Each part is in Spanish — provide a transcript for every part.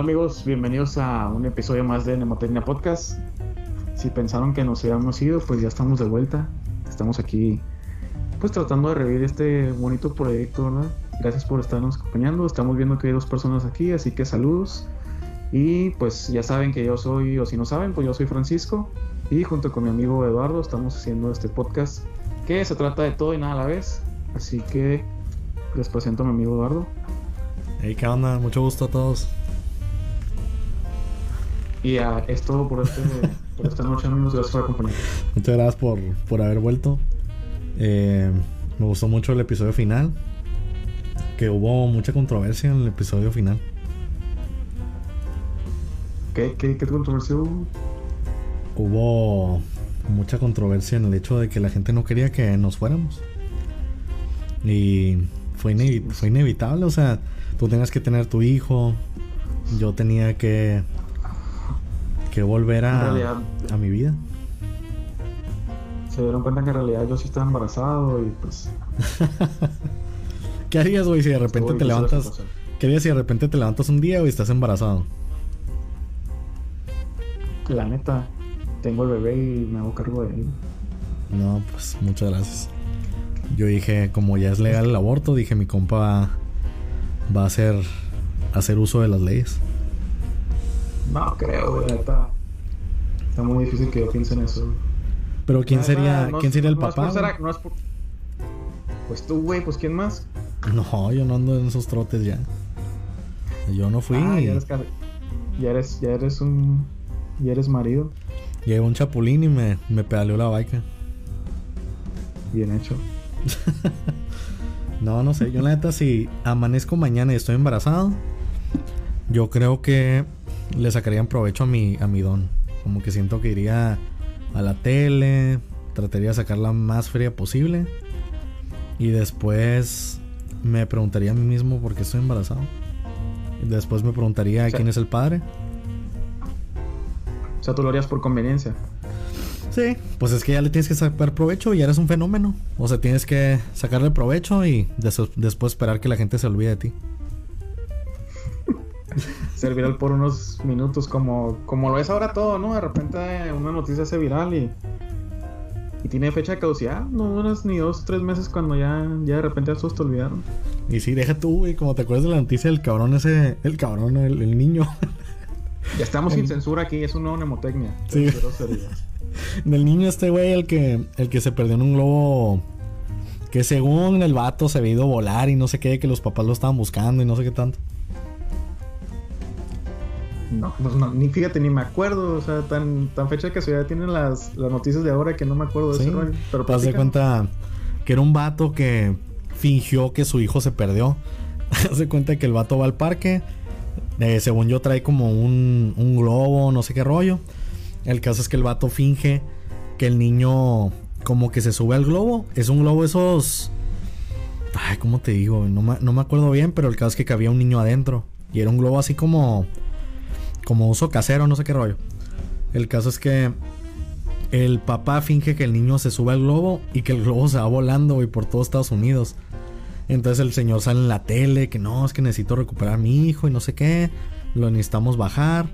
Hola amigos, bienvenidos a un episodio más de Nemotecnia Podcast. Si pensaron que nos habíamos ido, pues ya estamos de vuelta. Estamos aquí pues tratando de revivir este bonito proyecto, ¿verdad? Gracias por estarnos acompañando. Estamos viendo que hay dos personas aquí, así que saludos. Y pues ya saben que yo soy, o si no saben, pues yo soy Francisco. Y junto con mi amigo Eduardo estamos haciendo este podcast que se trata de todo y nada a la vez. Así que les presento a mi amigo Eduardo. Hey, ¿qué onda? Mucho gusto a todos. Y uh, es todo por, este, por esta noche, amigos. Gracias por acompañarnos. Muchas gracias por, por haber vuelto. Eh, me gustó mucho el episodio final. Que hubo mucha controversia en el episodio final. ¿Qué, qué, qué controversia hubo? Hubo mucha controversia en el hecho de que la gente no quería que nos fuéramos. Y fue, inevi fue inevitable, o sea, tú tenías que tener tu hijo, yo tenía que que volver a, realidad, a mi vida. Se dieron cuenta que en realidad yo sí estaba embarazado y pues. ¿Qué harías, güey, si de repente te levantas? ¿Qué harías si de repente te levantas un día y estás embarazado? La neta, tengo el bebé y me hago cargo de él. No, pues muchas gracias. Yo dije, como ya es legal el aborto, dije mi compa va a hacer, hacer uso de las leyes. No creo, güey, está, está muy difícil que yo piense en eso. Pero ¿quién sería, ¿quién sería el papá? Pues tú, güey, pues ¿quién más? No, yo no ando en esos trotes ya. Yo no fui. Ah, ya, eres, ya, eres, ya eres un. Ya eres marido. Llegó un chapulín y me, me pedaleó la baica. Bien hecho. no, no sé. Yo, la neta, si amanezco mañana y estoy embarazado, yo creo que le sacarían provecho a mi, a mi don. Como que siento que iría a la tele, trataría de sacar la más fría posible. Y después me preguntaría a mí mismo por qué estoy embarazado. Y después me preguntaría quién es el padre. O sea, tú lo harías por conveniencia. Sí, pues es que ya le tienes que sacar provecho y eres un fenómeno. O sea, tienes que sacarle provecho y después esperar que la gente se olvide de ti. Ser viral por unos minutos, como, como lo es ahora todo, ¿no? De repente una noticia se viral y, y tiene fecha de caducidad. No duras ni dos, tres meses cuando ya, ya de repente todos te olvidaron. Y sí, deja tú, güey, como te acuerdas de la noticia del cabrón ese, el cabrón, el, el niño. Ya estamos sin censura aquí, es un nuevo mnemotecnia. Sí. Del niño este güey, el que, el que se perdió en un globo. Que según el vato se había ido a volar y no sé qué, que los papás lo estaban buscando y no sé qué tanto. No, pues no, ni fíjate, ni me acuerdo. O sea, tan, tan fecha que ya tienen las, las noticias de ahora que no me acuerdo de ese rollo. Pero te das cuenta que era un vato que fingió que su hijo se perdió. Haz cuenta que el vato va al parque. Eh, según yo, trae como un, un globo, no sé qué rollo. El caso es que el vato finge que el niño como que se sube al globo. Es un globo esos... Ay, ¿cómo te digo? No me, no me acuerdo bien, pero el caso es que cabía un niño adentro. Y era un globo así como... Como uso casero, no sé qué rollo. El caso es que el papá finge que el niño se sube al globo y que el globo se va volando, y por todo Estados Unidos. Entonces el señor sale en la tele que no, es que necesito recuperar a mi hijo y no sé qué. Lo necesitamos bajar.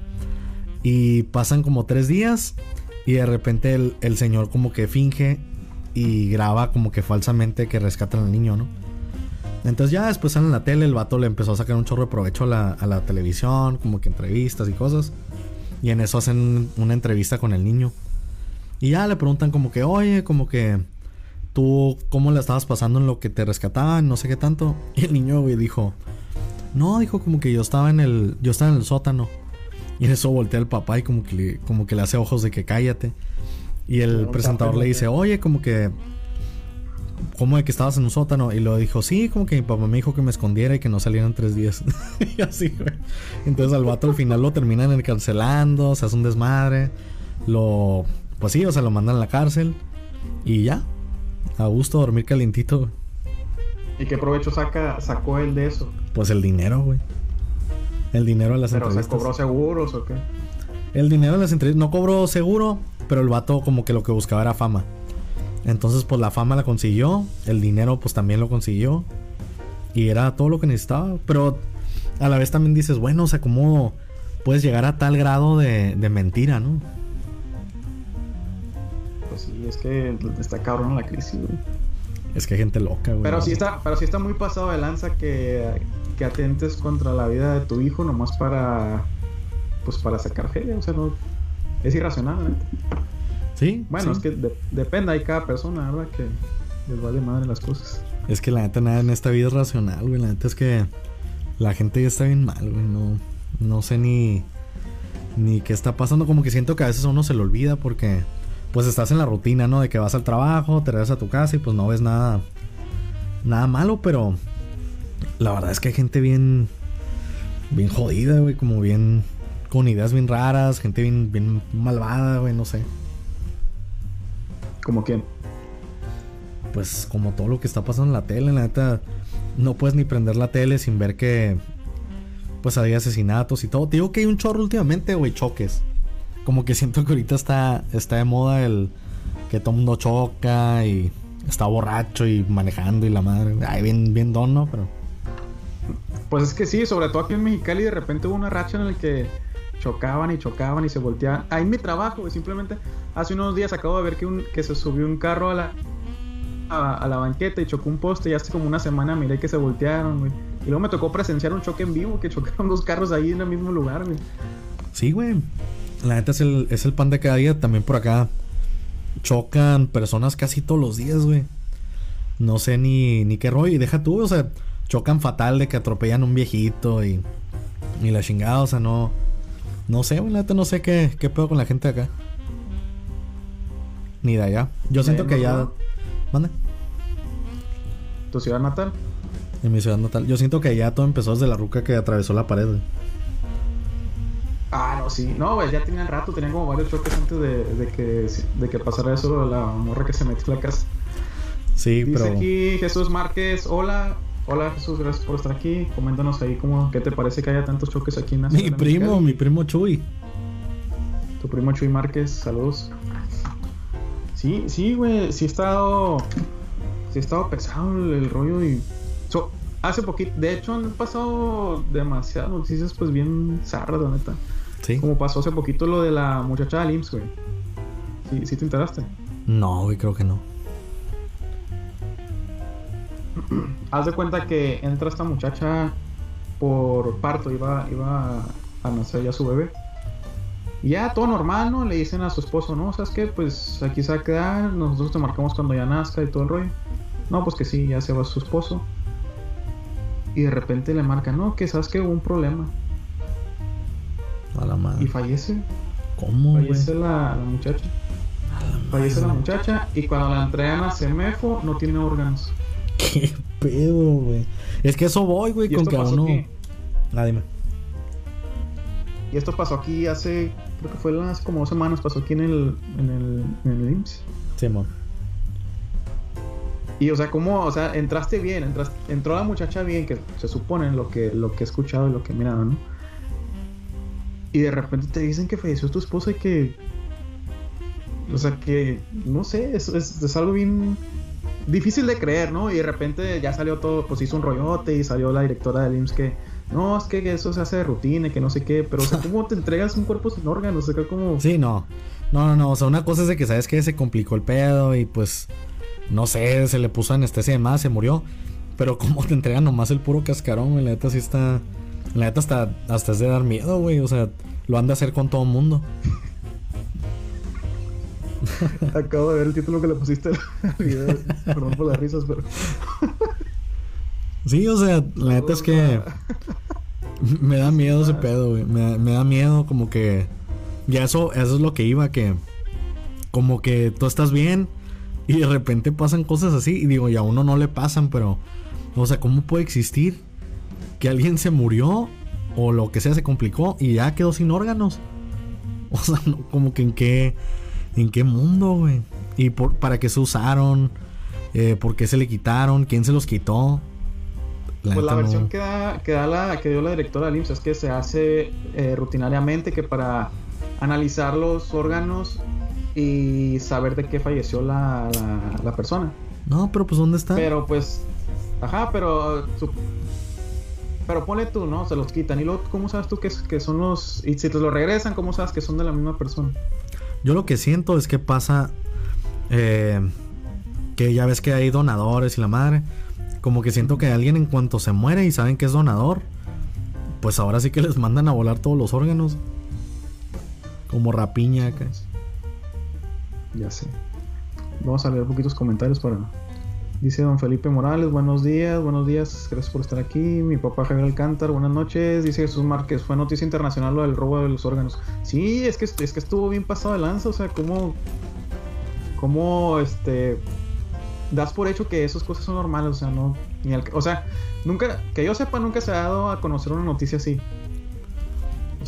Y pasan como tres días y de repente el, señor como que finge y graba como que falsamente que rescatan al niño, ¿no? Entonces ya después sale en la tele, el vato le empezó a sacar un chorro de provecho a la, a la televisión, como que entrevistas y cosas. Y en eso hacen una entrevista con el niño. Y ya le preguntan como que, oye, como que tú, ¿cómo la estabas pasando en lo que te rescataban? No sé qué tanto. Y el niño, güey, dijo, no, dijo como que yo estaba en el, yo estaba en el sótano. Y en eso voltea el papá y como que le, como que le hace ojos de que cállate. Y el presentador le dice, oye, como que... ¿Cómo de que estabas en un sótano? Y lo dijo, sí, como que mi papá me dijo que me escondiera y que no salieran tres días. y así, güey. Entonces al vato al final lo terminan encarcelando, se hace un desmadre. Lo... Pues sí, o sea, lo mandan a la cárcel. Y ya. A gusto dormir calientito. ¿Y qué provecho saca, sacó él de eso? Pues el dinero, güey. El dinero de las ¿Pero se cobró seguros o qué? El dinero de las entrevistas. No cobró seguro, pero el vato como que lo que buscaba era fama. Entonces, pues la fama la consiguió. El dinero, pues también lo consiguió. Y era todo lo que necesitaba. Pero a la vez también dices, bueno, o sea, ¿cómo, puedes llegar a tal grado de, de mentira, ¿no? Pues sí, es que está cabrón la crisis, güey. Es que hay gente loca, güey. Pero sí está, pero sí está muy pasado de lanza que, que atentes contra la vida de tu hijo nomás para pues para sacar feria, o sea, no es irracional, ¿eh? Sí. Bueno, sí. es que de- depende, hay cada persona, ¿verdad? Que les vale madre las cosas. Es que la neta nada en esta vida es racional, güey. La neta es que la gente ya está bien mal, güey. No, no sé ni, ni qué está pasando. Como que siento que a veces a uno se le olvida porque pues estás en la rutina, ¿no? De que vas al trabajo, te regresas a tu casa y pues no ves nada, nada malo, pero la verdad es que hay gente bien, bien jodida, güey. Como bien, con ideas bien raras, gente bien, bien malvada, güey, no sé. Como quién. pues como todo lo que está pasando en la tele, la neta, no puedes ni prender la tele sin ver que pues hay asesinatos y todo. Te digo que hay un chorro últimamente, güey, choques. Como que siento que ahorita está, está de moda el que todo mundo choca y está borracho y manejando y la madre. Ay, bien, bien don, ¿no? Pero Pues es que sí, sobre todo aquí en Mexicali de repente hubo una racha en la que chocaban y chocaban y se volteaban. Ahí mi trabajo, simplemente hace unos días acabo de ver que, un, que se subió un carro a la, a la banqueta y chocó un poste y hace como una semana miré que se voltearon, güey. Y luego me tocó presenciar un choque en vivo, que chocaron dos carros ahí en el mismo lugar, güey. sí, güey. La neta es el, es el pan de cada día. También por acá chocan personas casi todos los días, güey. No sé ni, ni qué rollo. Y deja tú, o sea, chocan fatal de que atropellan a un viejito y, y la chingada, o sea, no. No sé, güey, neta no sé qué, qué pedo con la gente de acá. Ni de allá. Yo siento que allá. ¿no? Mande. ¿Tu ciudad natal? En mi ciudad natal. Yo siento que allá todo empezó desde la ruca que atravesó la pared, güey. Ah, no, sí. No, güey, ya tenían rato, tenían como varios choques antes de, de que, de que pasara eso de la morra que se metió a la casa. Sí, Dice pero. aquí Jesús Márquez, hola. Hola Jesús, gracias por estar aquí. Coméntanos ahí cómo, qué te parece que haya tantos choques aquí en la Mi de primo, Mexicali. mi primo Chuy. Tu primo Chuy Márquez, saludos. Sí, sí, güey, sí ha estado. Sí ha estado pesado el, el rollo y. so- hace poquito, de hecho han pasado demasiadas noticias, pues bien zarras, la neta. Sí. Como pasó hace poquito lo de la muchacha del IMSS, güey. Sí, sí te enteraste. No, güey, creo que no. Haz de cuenta que entra esta muchacha por parto, iba, iba a nacer ya su bebé. Y ya todo normal, ¿no? Le dicen a su esposo, ¿no? ¿Sabes qué? Pues aquí se va a quedar, nosotros te marcamos cuando ya nazca y todo el rollo. No, pues que sí, ya se va su esposo. Y de repente le marcan, no, que sabes que hubo un problema. A la Y madre. fallece, ¿Cómo, fallece la, la muchacha. Fallece la muchacha y cuando la entregan a Semefo no tiene órganos. ¿Qué pedo, güey? Es que eso voy, güey, con que uno. aquí. Ah, dime. Y esto pasó aquí hace, creo que fue hace como dos semanas, pasó aquí en el, en el, en el IMSS. Simón. Y o sea, ¿cómo? O sea, entraste bien, entraste, entró la muchacha bien, que se supone lo que, lo que he escuchado y lo que he mirado, ¿no? Y de repente te dicen que falleció tu esposa y que... O sea, que... No sé, es, es, es algo bien difícil de creer, ¿no? Y de repente ya salió todo, pues hizo un rollote y salió la directora del IMSS que... No, es que eso se hace de rutina que no sé qué, pero o sea, ¿cómo te entregas un cuerpo sin órganos? O sea, como... Sí, no. No, no, no. O sea, una cosa es de que sabes que se complicó el pedo y pues. No sé, se le puso anestesia y demás, se murió. Pero como te entregan nomás el puro cascarón, güey. La neta sí está. La neta hasta, hasta es de dar miedo, güey. O sea, lo han de hacer con todo mundo. Acabo de ver el título que le pusiste al video. Perdón por las risas, pero. Sí, o sea, la neta es que. Me da miedo ese pedo, güey. Me, da- me da miedo como que. Ya eso, eso es lo que iba, que. Como que tú estás bien y de repente pasan cosas así. Y digo, y a uno no le pasan, pero. O sea, ¿cómo puede existir que alguien se murió o lo que sea se complicó y ya quedó sin órganos? O sea, no, como que en qué. ¿En qué mundo, güey? ¿Y por, para qué se usaron? Eh, ¿Por qué se le quitaron? ¿Quién se los quitó? Pues la versión no. que, da, que, da la, que dio la directora del IMSS es que se hace eh, rutinariamente que para analizar los órganos y saber de qué falleció la, la, la persona. No, pero pues ¿dónde está? Pero pues, ajá, pero su- pero ponle tú, ¿no? Se los quitan. Y luego, ¿cómo sabes tú que, que son los. Y si te lo regresan, ¿cómo sabes que son de la misma persona? Yo lo que siento es que pasa. Eh, que ya ves que hay donadores y la madre. Como que siento que alguien en cuanto se muere y saben que es donador, pues ahora sí que les mandan a volar todos los órganos. Como rapiña acá. Ya sé. Vamos a leer poquitos comentarios para Dice don Felipe Morales, buenos días, buenos días, gracias por estar aquí. Mi papá Javier Alcántar, buenas noches. Dice Jesús Márquez, fue noticia internacional lo del robo de los órganos. Sí, es que, es que estuvo bien pasado de lanza, o sea, cómo, cómo, este, das por hecho que esas cosas son normales, o sea, no, ni o sea, nunca, que yo sepa, nunca se ha dado a conocer una noticia así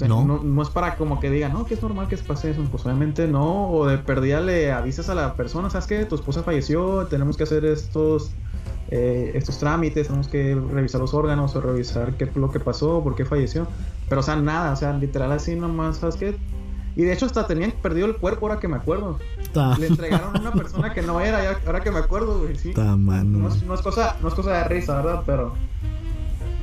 no. no. es para como que digan, no, que es normal que pase eso. Pues obviamente no. O de perdida le avisas a la persona, ¿sabes qué? Tu esposa falleció, tenemos que hacer estos eh, estos trámites, tenemos que revisar los órganos o revisar qué lo que pasó, por qué falleció. Pero o sea, nada, o sea, literal así nomás, ¿sabes qué? Y de hecho hasta tenían perdido el cuerpo ahora que me acuerdo. Le entregaron a una persona que no era, ahora que me acuerdo, güey, sí. No, es, no, es, cosa, no es cosa de risa, ¿verdad? Pero,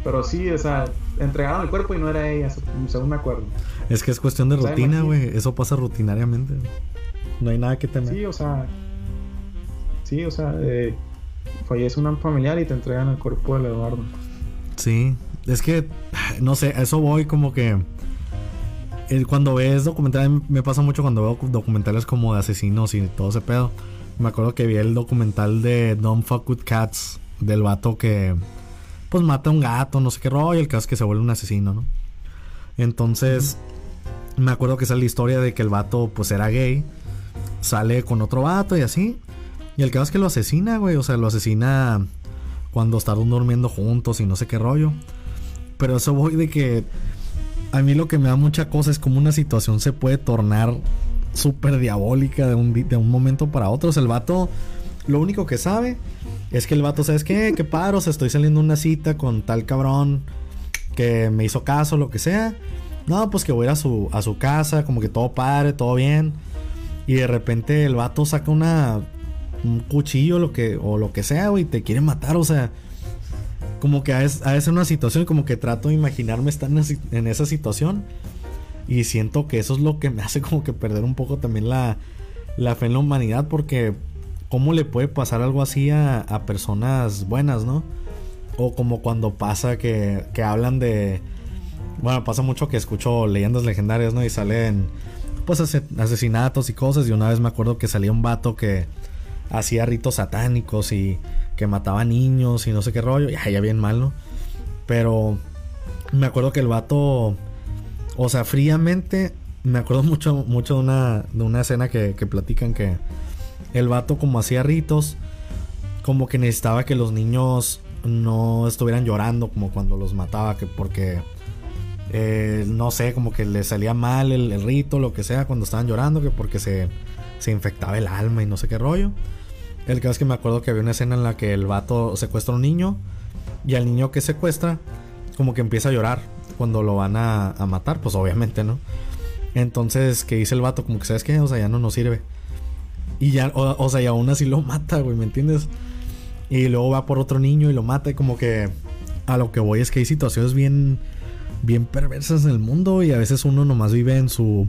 pero sí, o sea, entregaron el cuerpo y no era ella, según me acuerdo. Es que es cuestión de rutina, güey. Eso pasa rutinariamente. No hay nada que temer. Sí, o sea. Sí, o sea, eh, fallece un familiar y te entregan el cuerpo de Eduardo. Sí, es que, no sé, a eso voy como que. Cuando ves documentales, me pasa mucho cuando veo documentales como de asesinos y todo ese pedo. Me acuerdo que vi el documental de Don't Fuck With Cats, del vato que pues mata a un gato, no sé qué rollo, el caso es que se vuelve un asesino, ¿no? Entonces, me acuerdo que sale la historia de que el vato pues era gay, sale con otro vato y así, y el caso es que lo asesina, güey, o sea, lo asesina cuando estaban durmiendo juntos y no sé qué rollo. Pero eso voy de que a mí lo que me da mucha cosa es como una situación se puede tornar súper diabólica de un, de un momento para otro. O sea, el vato lo único que sabe es que el vato, ¿sabes qué? ¿Qué paros? Estoy saliendo una cita con tal cabrón que me hizo caso, lo que sea. No, pues que voy a ir a su, a su casa, como que todo padre, todo bien. Y de repente el vato saca una un cuchillo lo que, o lo que sea, güey, te quiere matar, o sea. Como que a veces una situación, como que trato de imaginarme estar en esa situación. Y siento que eso es lo que me hace como que perder un poco también la, la fe en la humanidad, porque ¿Cómo le puede pasar algo así a, personas buenas, no? O como cuando pasa que, que hablan de... Bueno, pasa mucho que escucho leyendas legendarias, ¿no? Y salen pues asesinatos y cosas. Y una vez me acuerdo que salía un vato que hacía ritos satánicos y que mataba niños y no sé qué rollo. Ya, ya bien mal, ¿no? Pero me acuerdo que el vato, o sea, fríamente, me acuerdo mucho, mucho de una, de una escena que, que platican que el vato como hacía ritos, como que necesitaba que los niños no estuvieran llorando como cuando los mataba, que porque eh, no sé, como que le salía mal el, rito, lo que sea, cuando estaban llorando, que porque se, se infectaba el alma y no sé qué rollo. El caso es que me acuerdo que había una escena en la que el vato secuestra a un niño y al niño que secuestra, como que empieza a llorar cuando lo van a, matar, pues obviamente, ¿no? Entonces, que dice el vato, como que sabes que, o sea, ya no nos sirve. Y ya, o, sea, y aún así lo mata, güey, ¿me entiendes? Y luego va por otro niño y lo mata. Y como que a lo que voy es que hay situaciones bien, bien perversas en el mundo. Y a veces uno nomás vive en su,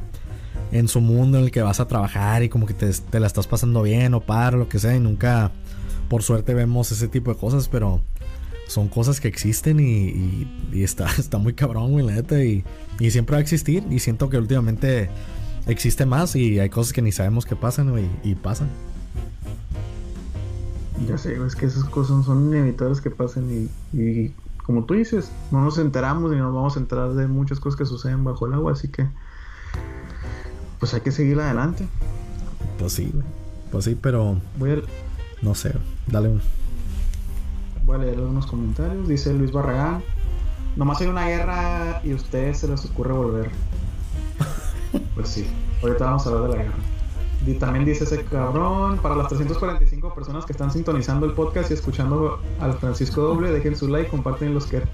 en su mundo en el que vas a trabajar y como que te, la estás pasando bien o para, lo que sea. Y nunca, por suerte, vemos ese tipo de cosas. Pero son cosas que existen y, y, está, está muy cabrón, güey, la neta. Y, y siempre va a existir. Y siento que últimamente existe más y hay cosas que ni sabemos que pasan, y pasan. Ya sé, es que esas cosas son inevitables que pasen y, como tú dices, no nos enteramos y nos vamos a enterar de muchas cosas que suceden bajo el agua, así que pues hay que seguir adelante. Pues sí, pues sí, pero voy a... no sé, dale un... Voy a leer algunos comentarios, dice Luis Barragán, nomás hay una guerra y a ustedes se les ocurre volver. Pues sí, ahorita vamos a hablar de la guerra. Y también dice ese cabrón, para las 345 personas que están sintonizando el podcast y escuchando al Francisco Doble, dejen su like, comparten los que.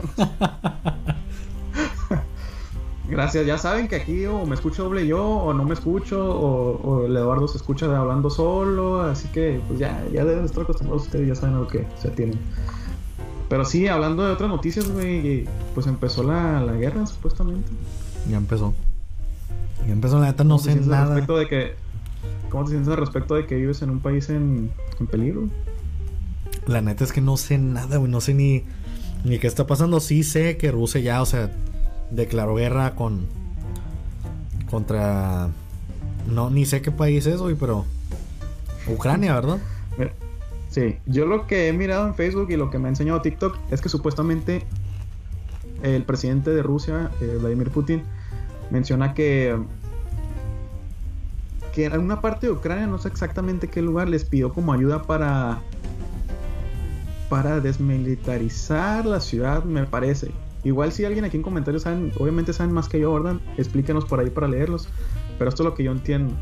Gracias, ya saben que aquí o me escucho doble yo o no me escucho o, el Eduardo se escucha hablando solo, así que pues ya, ya deben estar acostumbrados ustedes, ya saben a lo que se tienen. Pero sí, hablando de otras noticias, güey, pues empezó la, la guerra, supuestamente. Ya empezó. Ya empezó, la neta, no sé nada. Respecto de que, ¿Cómo te sientes al respecto de que vives en un país en, en peligro? La neta es que no sé nada, güey. No sé ni, ni qué está pasando. Sí sé que Rusia ya, o sea, declaró guerra con. contra. No, ni sé qué país es, güey, pero. Ucrania, ¿verdad? Sí, yo lo que he mirado en Facebook y lo que me ha enseñado TikTok es que supuestamente el presidente de Rusia, eh, Vladimir Putin, menciona que que en alguna parte de Ucrania, no sé exactamente qué lugar, les pidió como ayuda para para desmilitarizar la ciudad, me parece. Igual si alguien aquí en comentarios saben, obviamente saben más que yo, ¿verdad? Explíquenos por ahí para leerlos. Pero esto es lo que yo entiendo.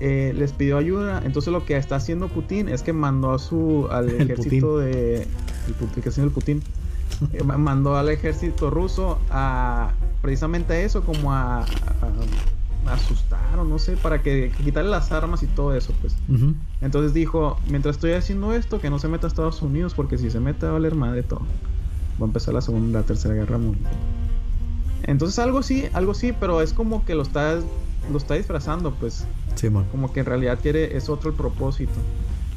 Eh, les pidió ayuda. Entonces lo que está haciendo Putin es que mandó a su al ejército de el, el Putin eh, mandó al ejército ruso a precisamente a eso como a, asustar o no sé para que, quitarle las armas y todo eso pues. Entonces dijo mientras estoy haciendo esto que no se meta a Estados Unidos porque si se mete va a valer madre todo. Va a empezar la segunda la tercera guerra mundial entonces algo sí algo sí pero es como que lo está lo está disfrazando pues. Como que en realidad quiere, es otro el propósito.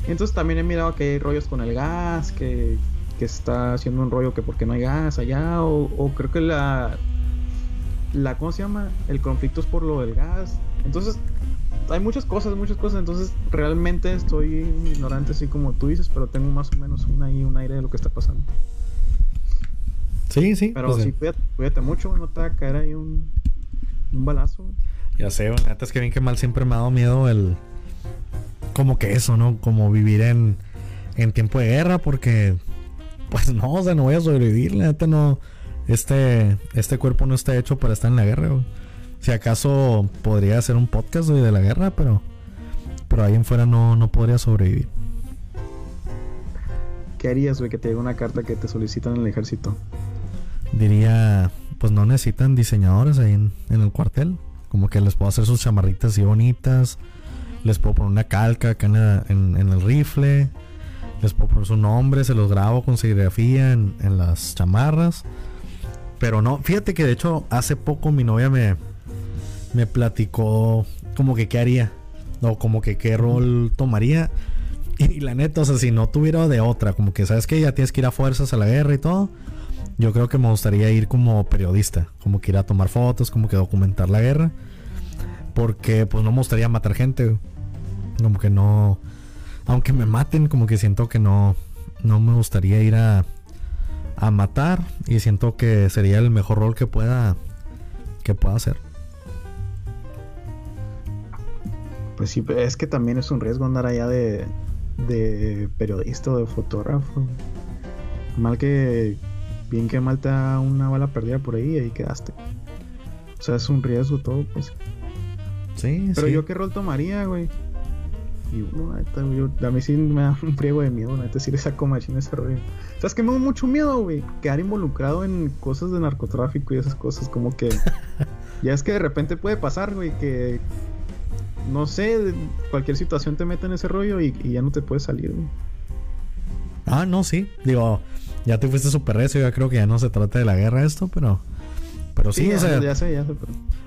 entonces también he mirado que hay rollos con el gas, que, que está haciendo un rollo que porque no hay gas allá, o, creo que la, la, ¿cómo se llama? El conflicto es por lo del gas. Entonces, hay muchas cosas, muchas cosas. Entonces, realmente estoy ignorante, así como tú dices, pero tengo más o menos un, ahí, un aire de lo que está pasando. Sí, sí. Pero pues sí, cuídate, mucho, no te va a caer ahí un, un balazo. Ya sé, la neta es que bien que mal siempre me ha dado miedo el. Como que eso, ¿no? Como vivir en, en tiempo de guerra, porque. Pues no, o sea, no voy a sobrevivir, la neta no. Este, este cuerpo no está hecho para estar en la guerra, güey. Si acaso podría hacer un podcast de la guerra, pero. Pero ahí en fuera no, no podría sobrevivir. ¿Qué harías, güey, que te llegue una carta que te solicitan en el ejército? Diría, pues no necesitan diseñadores ahí en, en el cuartel. Como que les puedo hacer sus chamarritas así bonitas. Les puedo poner una calca acá en, el rifle. Les puedo poner su nombre. Se los grabo con serigrafía en, las chamarras. Pero no, fíjate que de hecho hace poco mi novia me, me platicó como que qué haría. O como que qué rol tomaría. Y, la neta, o sea, si no tuviera de otra, como que sabes que ya tienes que ir a fuerzas a la guerra y todo. Yo creo que me gustaría ir como periodista, como que ir a tomar fotos, como que documentar la guerra. Porque pues no me gustaría matar gente. Como que no... Aunque me maten, como que siento que no... No me gustaría ir a... A matar. Y siento que sería el mejor rol que pueda... Que pueda hacer. Pues sí, es que también es un riesgo andar allá de... De periodista o de fotógrafo. Mal que bien que mal te da una bala perdida por ahí y ahí quedaste. O sea, es un riesgo todo, pues. Sí, Pero yo qué rol tomaría, güey. Y güey, a mí sí me da un friego de miedo, neta, sí le saco machín ese rollo. ¿Sabes que me da mucho miedo, güey? Quedar involucrado en cosas de narcotráfico y esas cosas, como que. ya es que de repente puede pasar, güey, que. No sé, cualquier situación te mete en ese rollo y, y ya no te puedes salir, güey. Ah, no, sí. Digo, ya te fuiste súper recio, ya creo que ya no se trata de la guerra esto, pero... Pero sí, o sea... Ya sé, ya sé,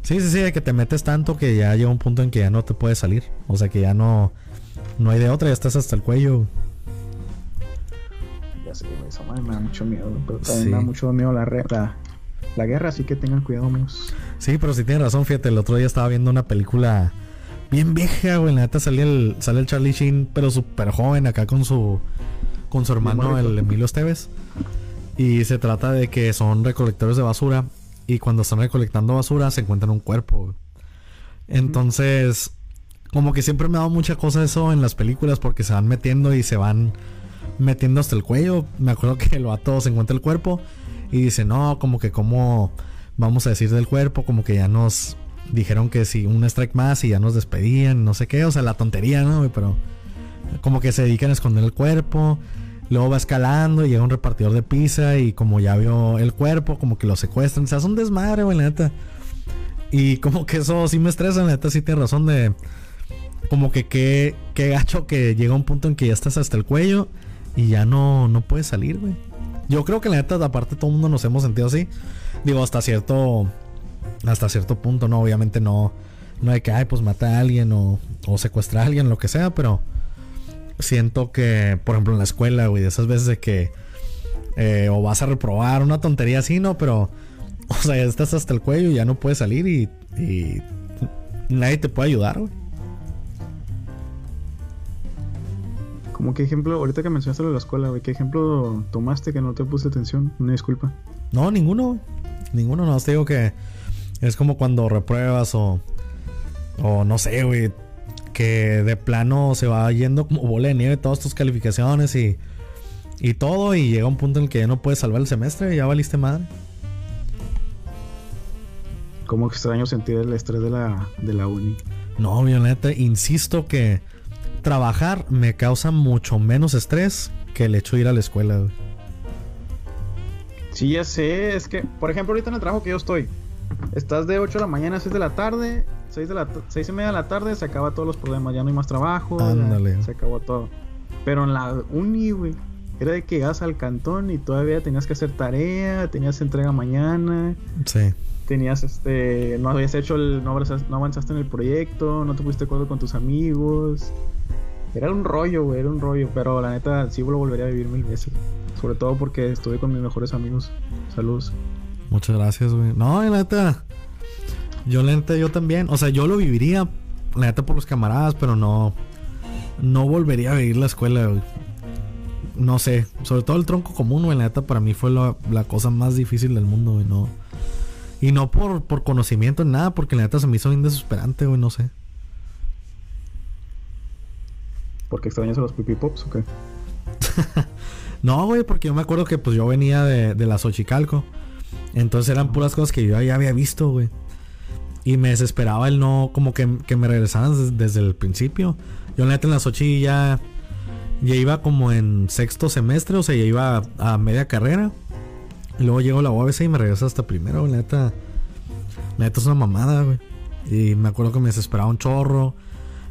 Sí, sí, sí, de que te metes tanto que ya llega un punto en que ya no te puedes salir. O sea que ya no... No hay de otra, ya estás hasta el cuello. Ya sé, eso me da mucho miedo, pero también me da mucho miedo la, la, la guerra, así que tengan cuidado, amigos. Sí, pero si tienes razón, fíjate, el otro día estaba viendo una película bien vieja, güey. La neta salía el, sale el Charlie Sheen, pero súper joven acá con su con su hermano, el Emilio Esteves. Y se trata de que son recolectores de basura. Y cuando están recolectando basura se encuentran un cuerpo. Entonces, como que siempre me ha dado mucha cosa eso en las películas porque se van metiendo y se van metiendo hasta el cuello. Me acuerdo que el vato se encuentra el cuerpo y dice, no, como que como vamos a decir del cuerpo, como que ya nos dijeron que si un strike más y ya nos despedían, no sé qué, o sea, la tontería, ¿no? Pero como que se dedican a esconder el cuerpo. Luego va escalando y llega un repartidor de pizza y como ya vio el cuerpo, como que lo secuestran. O sea, es un desmadre, güey, la neta. Y como que eso sí me estresa, la neta sí tiene razón de... Como que qué, qué gacho que llega un punto en que ya estás hasta el cuello y ya no, no puedes salir, güey. Yo creo que la neta, aparte todo el mundo nos hemos sentido así. Digo, hasta cierto. Hasta cierto punto, ¿no? Obviamente no. No hay que, ay, pues mata a alguien o, o secuestra a alguien, lo que sea, pero. Siento que, por ejemplo, en la escuela, güey, de esas veces de que. eh, o vas a reprobar una tontería así, ¿no? Pero. O sea, ya estás hasta el cuello y ya no puedes salir y. y nadie te puede ayudar, güey. Como que ejemplo, ahorita que mencionaste lo de la escuela, güey, ¿qué ejemplo tomaste que no te puse atención? Una disculpa. No, ninguno. Ninguno, no. Te digo que es como cuando repruebas o. O no sé, güey. Que de plano se va yendo como bola de nieve todas tus calificaciones y. Y todo. Y llega un punto en el que ya no puedes salvar el semestre y ya valiste madre. Cómo extraño sentir el estrés de la, de la uni. No, Violeta, insisto que trabajar me causa mucho menos estrés que el hecho de ir a la escuela, güey. Sí, ya sé, es que, por ejemplo, ahorita en el trabajo que yo estoy, estás de 8 de la mañana a 6 de la tarde, 6, de la, 6 y media de la tarde, se acaba todos los problemas, ya no hay más trabajo, ya se acabó todo. Pero en la uni, güey, era de que llegas al cantón y todavía tenías que hacer tarea, tenías entrega mañana, Sí. Tenías este, no habías hecho el, no avanzaste, en el proyecto, no te pusiste de acuerdo con tus amigos. Era un rollo, güey, era un rollo, pero la neta sí lo volvería a vivir mil veces. Sobre todo porque estuve con mis mejores amigos. Saludos. Muchas gracias, güey. No, la neta. Yo, la neta, yo también. O sea, yo lo viviría, la neta, por los camaradas, pero no. No volvería a vivir la escuela, güey. No sé. Sobre todo el tronco común, güey. La neta, para mí fue la, la cosa más difícil del mundo, güey. No. Y no por, por conocimiento ni nada, porque la neta se me hizo bien desesperante, güey. No sé. ¿Porque extrañas a los pipi pops o qué? No, güey, porque yo me acuerdo que pues yo venía de, de la Xochicalco. Entonces eran puras cosas que yo ya había visto, güey. Y me desesperaba el no, como que, que me regresaran des- desde, el principio. Yo la neta en la Xochi ya, ya iba como en sexto semestre, o sea, ya iba a, a media carrera. Y luego llego a la UABC y me regreso hasta primero, güey. La neta, la neta es una mamada, güey. Y me acuerdo que me desesperaba un chorro.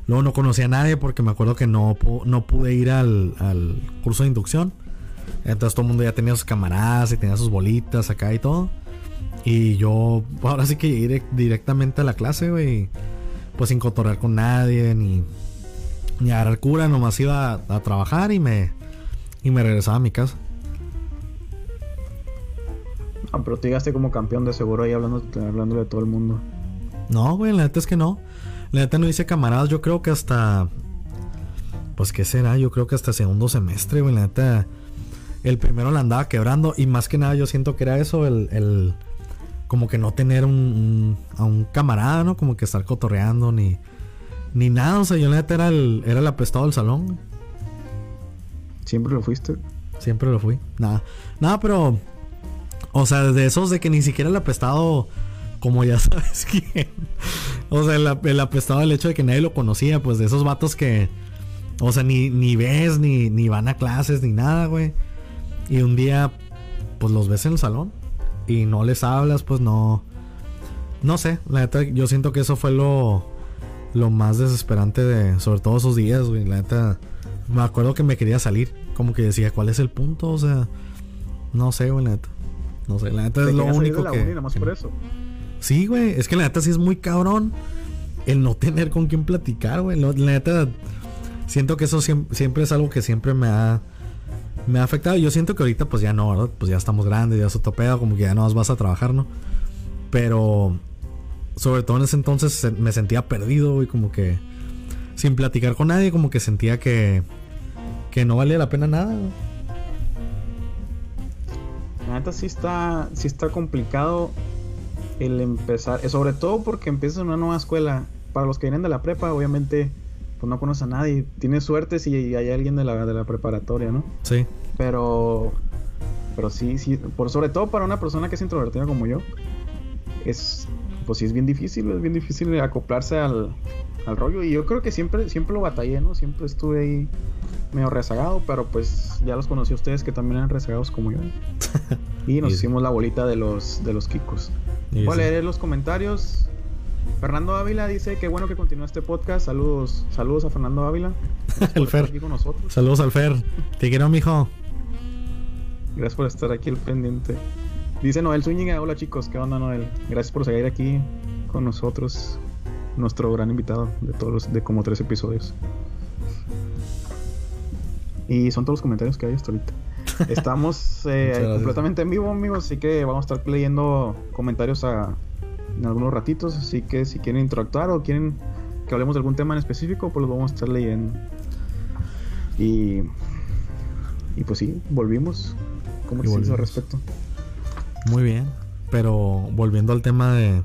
Luego no conocía a nadie porque me acuerdo que no, no pude ir al, al curso de inducción. Entonces todo el mundo ya tenía sus camaradas y tenía sus bolitas acá y todo. Y yo ahora sí que llegué direc- directamente a la clase, güey. Pues sin cotorrear con nadie, ni, ni agarrar cura, nomás iba a, a trabajar y me, y me regresaba a mi casa. Ah, pero tú llegaste como campeón de seguro ahí hablando, hablando de todo el mundo. No, güey, la neta es que no. La neta no hice camaradas, yo creo que hasta. Pues qué será, yo creo que hasta segundo semestre, güey. La neta. El primero la andaba quebrando. Y más que nada yo siento que era eso, el. el- como que no tener un, un- a un camarada, ¿no? Como que estar cotorreando ni. Ni nada. O sea, yo la neta era el, era el apestado del salón, güey. Siempre lo fuiste. Siempre lo fui. Nada. Nada, pero. O sea, de esos de que ni siquiera el apestado. Como ya sabes quién. O sea, el, el apestado del hecho de que nadie lo conocía. Pues de esos vatos que. O sea, ni, ni ves, ni, ni van a clases, ni nada, güey. Y un día. Pues los ves en el salón. Y no les hablas, pues no. No sé. La neta, yo siento que eso fue lo. Lo más desesperante de. Sobre todo esos días, güey. La neta. Me acuerdo que me quería salir. Como que decía, ¿cuál es el punto? O sea, no sé, güey, la neta. No sé, la neta es lo único la que. uni nomás que por no. eso. Sí, güey, es que la neta sí es muy cabrón el no tener con quién platicar, güey. La neta, siento que eso siem- siempre, es algo que siempre me ha, me ha afectado. Yo siento que ahorita, pues ya no, ¿verdad? Pues ya estamos grandes, ya es otro pedo, como que ya no más vas a trabajar, ¿no? Pero, sobre todo en ese entonces me sentía perdido, güey, como que sin platicar con nadie, como que sentía que, que no valía la pena nada, güey. La neta sí está, sí está complicado el empezar, eh, sobre todo porque empiezas en una nueva escuela. Para los que vienen de la prepa, obviamente, pues no conoces a nadie. Tienes suerte si hay alguien de la, de la preparatoria, ¿no? Sí, Pero, pero sí, sí, por sobre todo para una persona que es introvertida como yo, es, pues sí es bien difícil, es bien difícil acoplarse al, al rollo. Y yo creo que siempre, siempre lo batallé, ¿no? Siempre estuve ahí medio rezagado, pero pues ya los conocí a ustedes que también eran rezagados como yo. Y nos Y- hicimos la bolita de los, de los kikos. Voy a leer los comentarios. Fernando Ávila dice que bueno que continúa este podcast. Saludos, saludos a Fernando Ávila. El Fer. aquí con nosotros. Saludos al Fer. Te quiero, mijo. Gracias por estar aquí al pendiente. Dice Noel Zúñiga, hola chicos, ¿qué onda Noel? Gracias por seguir aquí con nosotros, nuestro gran invitado de todos los, de como tres episodios. Y son todos los comentarios que hay hasta ahorita. Estamos eh, completamente en vivo, amigos, así que vamos a estar leyendo comentarios a, en algunos ratitos. Así que si quieren interactuar o quieren que hablemos de algún tema en específico, pues lo vamos a estar leyendo. Y, y pues sí, volvimos. ¿Cómo te sientes al respecto? Muy bien, pero volviendo al tema de,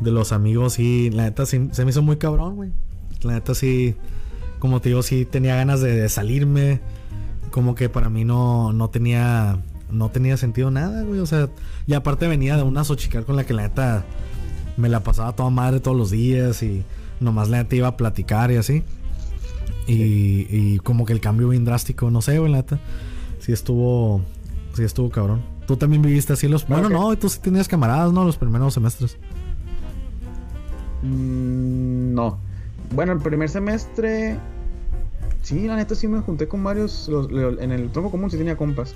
de los amigos, y la neta se me hizo muy cabrón, güey. La neta sí, como te digo, sí tenía ganas de, salirme. Como que para mí no, no tenía no tenía sentido nada, güey. O sea, y aparte venía de una sochical con la que la neta me la pasaba toda madre todos los días y nomás la neta iba a platicar y así. Y, y como que el cambio bien drástico, no sé, güey, la neta. Sí estuvo, sí estuvo cabrón. Tú también viviste así los... Bueno, no, tú sí tenías camaradas, ¿no? Los primeros semestres. Mm, no. Bueno, el primer semestre... Sí, la neta sí me junté con varios... en el tronco común sí tenía compas.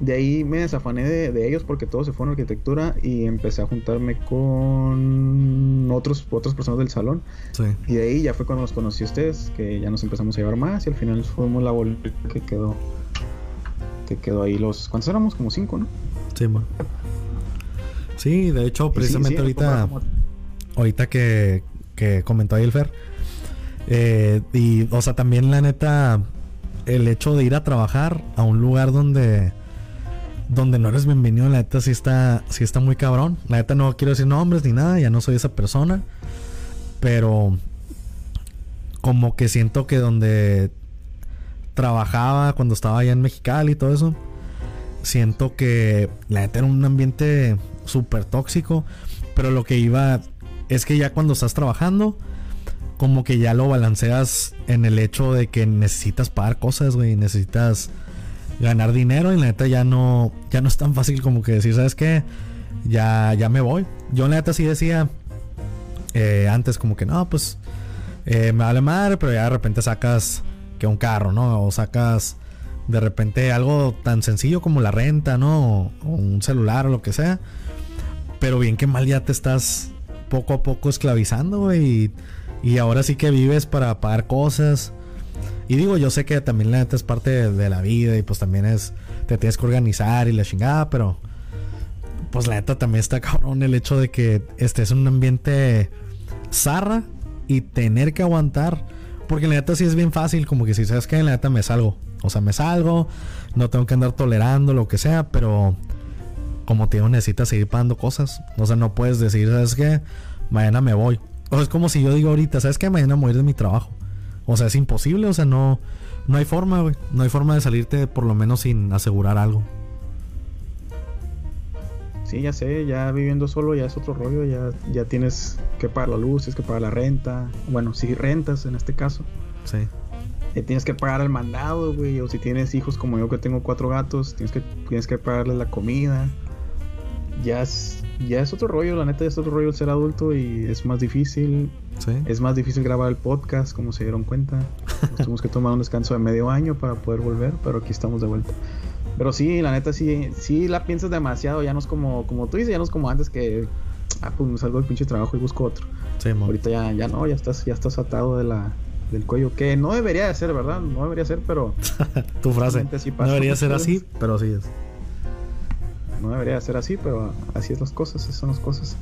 De ahí me desafané de, ellos porque todos se fueron a arquitectura y empecé a juntarme con otros, otras personas del salón. Y de ahí ya fue cuando los conocí a ustedes, que ya nos empezamos a llevar más y al final fuimos la bolita que quedó. Que quedó ahí los. ¿Cuántos éramos? Como cinco, ¿no? Sí, Sí, de hecho, precisamente ahorita. Ahorita que, que comentó ahí el Fer. Eh, y, o sea, también la neta. El hecho de ir a trabajar a un lugar donde donde no eres bienvenido, la neta sí está, sí está muy cabrón. La neta no quiero decir nombres ni nada, ya no soy esa persona. Pero como que siento que donde trabajaba cuando estaba allá en Mexicali y todo eso, siento que la neta era un ambiente súper tóxico. Pero lo que iba es que ya cuando estás trabajando, como que ya lo balanceas en el hecho de que necesitas pagar cosas, güey, necesitas ganar dinero y la neta ya no, ya no es tan fácil como que decir, ¿sabes qué? Ya, ya me voy. Yo la neta sí decía eh, antes como que no, pues eh, me vale madre, pero ya de repente sacas que un carro, ¿no? O sacas de repente algo tan sencillo como la renta, ¿no? O, un celular o lo que sea. Pero bien que mal ya te estás poco a poco esclavizando, güey. y ahora sí que vives para pagar cosas y digo, yo sé que también la neta es parte de, la vida y pues también es, te tienes que organizar y la chingada, pero pues la neta también está cabrón el hecho de que estés en un ambiente zarra y tener que aguantar. Porque la neta sí es bien fácil, como que si sabes que la neta me salgo. O sea, me salgo, no tengo que andar tolerando lo que sea, pero como te digo, necesitas seguir pagando cosas. O sea, no puedes decir, ¿sabes qué? Mañana me voy. O es como si yo digo ahorita, ¿sabes qué? Mañana me voy de mi trabajo. O sea, es imposible, o sea, no, no hay forma, güey. No hay forma de salirte por lo menos sin asegurar algo. Sí, ya sé, ya viviendo solo ya es otro rollo, ya, ya tienes que pagar la luz, tienes que pagar la renta. Bueno, si rentas en este caso. Sí. Eh, tienes que pagar el mandado, güey. O si tienes hijos como yo que tengo cuatro gatos, tienes que, tienes que pagarles la comida. Ya es, ya es otro rollo, la neta es otro rollo ser adulto y es más difícil. Es más difícil grabar el podcast, como se dieron cuenta. tuvimos que tomar un descanso de medio año para poder volver, pero aquí estamos de vuelta. Pero sí, la neta sí, sí la piensas demasiado, ya no es como, como tú dices, ya no es como antes que ah, pues me salgo del pinche trabajo y busco otro. Ahorita ya, ya no, ya estás, ya estás atado de la, del cuello, que no debería de ser, ¿verdad? No debería ser, pero tu frase. no debería ser así, pero sí es. No debería ser así, pero así es las cosas, así son las cosas.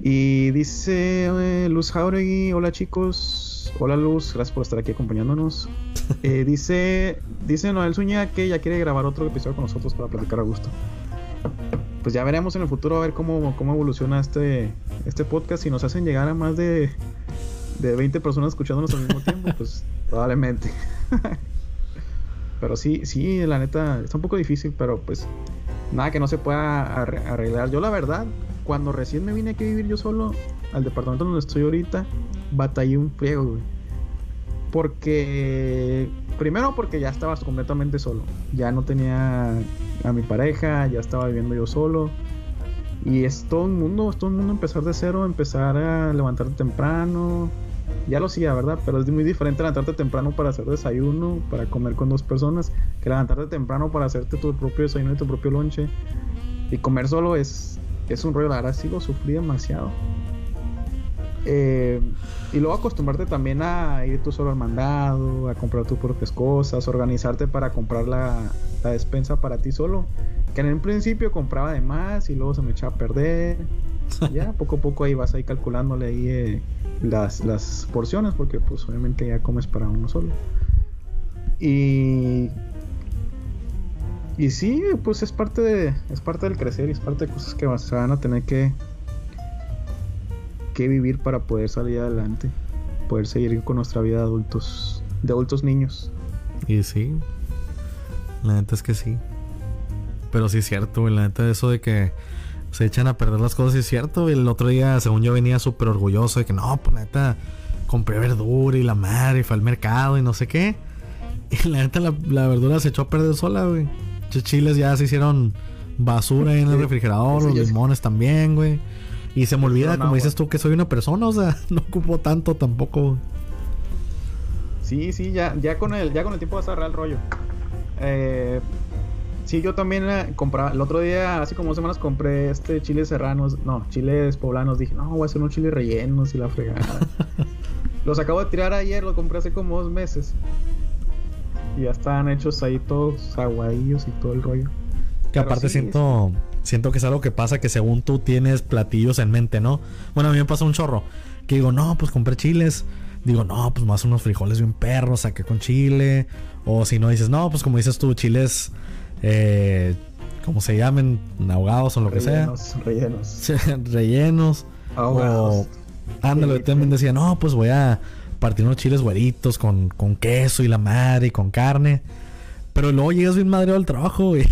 Y dice eh, Luz Jauregui, hola chicos, hola Luz, gracias por estar aquí acompañándonos. Eh, dice, dice Noel Zúñiga que ya quiere grabar otro episodio con nosotros para platicar a gusto. Pues ya veremos en el futuro a ver cómo, cómo evoluciona este, este podcast. Si nos hacen llegar a más de, de 20 personas escuchándonos al mismo tiempo, pues probablemente. pero sí, sí, la neta, está un poco difícil, pero pues nada que no se pueda arreglar. Yo la verdad, cuando recién me vine aquí a vivir yo solo, al departamento donde estoy ahorita, batallé un friego. Porque, primero porque ya estabas completamente solo. Ya no tenía a mi pareja, ya estaba viviendo yo solo. Y es todo un mundo, es todo un mundo empezar de cero, empezar a levantarte temprano, Ya lo hacía, ¿verdad? Pero es muy diferente levantarte temprano para hacer desayuno, para comer con dos personas, que levantarte temprano para hacerte tu propio desayuno y tu propio lonche. Y comer solo es, es un rollo, la verdad sí lo sufrí demasiado. Eh, y luego acostumbrarte también a ir tú solo al mandado, a comprar tus propias cosas, organizarte para comprar la, la despensa para ti solo. Que en un principio compraba de más y luego se me echaba a perder. ya poco a poco ahí vas ahí calculándole ahí eh, las, las porciones porque pues obviamente ya comes para uno solo. Y y sí, pues es parte de es parte del crecer y es parte de cosas que se van a tener que que vivir para poder salir adelante, poder seguir con nuestra vida de adultos, de adultos niños. Y sí, la neta es que sí. Pero sí es cierto, la neta eso de que se echan a perder las cosas es cierto. El otro día, según yo, venía súper orgulloso de que no, pues la neta, compré verdura y la madre, y fue al mercado y no sé qué. Y la neta, la, verdura se echó a perder sola, güey. Chiles ya se hicieron basura ahí en el refrigerador, los limones también, güey. Y se me olvida, como dices tú, que soy una persona, o sea, no ocupo tanto tampoco. Sí, sí, ya, ya con el, ya con el tiempo vas a agarrar el rollo. Eh, sí, yo también eh, compraba, el otro día, hace como dos semanas, compré este chiles serranos, no, chiles poblanos. Dije, no, voy a hacer un chile relleno y la fregada. los acabo de tirar ayer, lo compré hace como dos meses. Y ya están hechos ahí todos aguadillos y todo el rollo. Que aparte siento siento que es algo que pasa que según tú tienes platillos en mente, ¿no? Bueno, a mí me pasa un chorro. Que digo, no, pues compré chiles. Digo, no, pues más unos frijoles un perro, saqué con chile. O si no dices, no, pues como dices tú, chiles, eh, como se llamen, ahogados o lo que sea. Rellenos. rellenos. Ahogados. O, ándale, también decía, no, pues voy a partir unos chiles güeritos con, con queso y la madre y con carne. Pero luego llegas bien madre al trabajo, güey.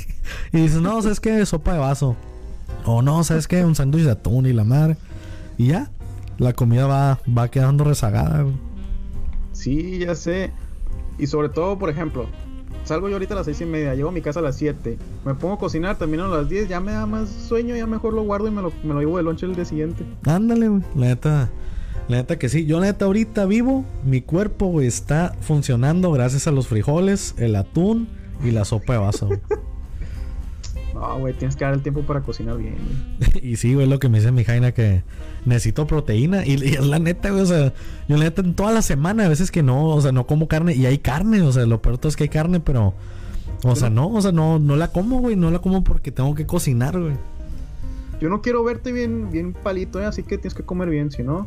y dices, no, ¿sabes qué? Sopa de vaso. O no, ¿sabes qué? Un sándwich de atún y la madre. Y ya, la comida va, va quedando rezagada. Sí, ya sé. Y sobre todo, por ejemplo, salgo yo ahorita a las seis y media, llego a mi casa a las 7, me pongo a cocinar, termino a las 10, ya me da más sueño, ya mejor lo guardo y me lo, me lo llevo de lonche el día siguiente. Ándale, güey, la neta. La neta que sí, yo la neta ahorita vivo, mi cuerpo está funcionando gracias a los frijoles, el atún y la sopa de vaso. No, güey, tienes que dar el tiempo para cocinar bien, y sí, güey, lo que me dice mi Jaina que necesito proteína. Y, es la neta, güey, o sea, yo la neta en toda la semana, a veces que no, o sea, no como carne. Y hay carne, o sea, lo peor es que hay carne, pero. O sea, no, o sea, no, no la como, güey, no la como porque tengo que cocinar, güey. Yo no quiero verte bien, bien palito, ¿eh? así que tienes que comer bien, si no,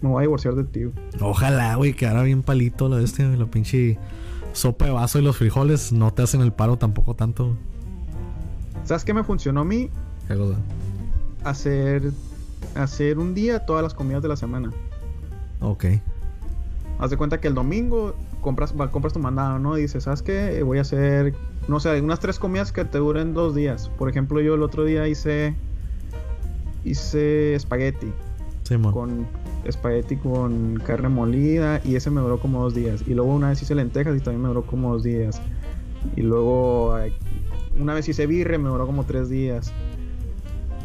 me voy a divorciar de ti. Ojalá, güey, que ahora bien palito lo de este, lo pinche sopa de vaso y los frijoles no te hacen el paro tampoco tanto. ¿Sabes qué me funcionó a mí? Hacer, hacer un día todas las comidas de la semana. Ok. Haz de cuenta que el domingo compras, compras tu mandado, ¿no? Y dices, ¿sabes qué? Voy a hacer, no sé, unas tres comidas que te duren dos días. Por ejemplo, yo el otro día hice, hice espagueti. Sí, con espagueti con carne molida y ese me duró como dos días. Y luego una vez hice lentejas y también me duró como dos días. Y luego una vez hice birre, me duró como tres días.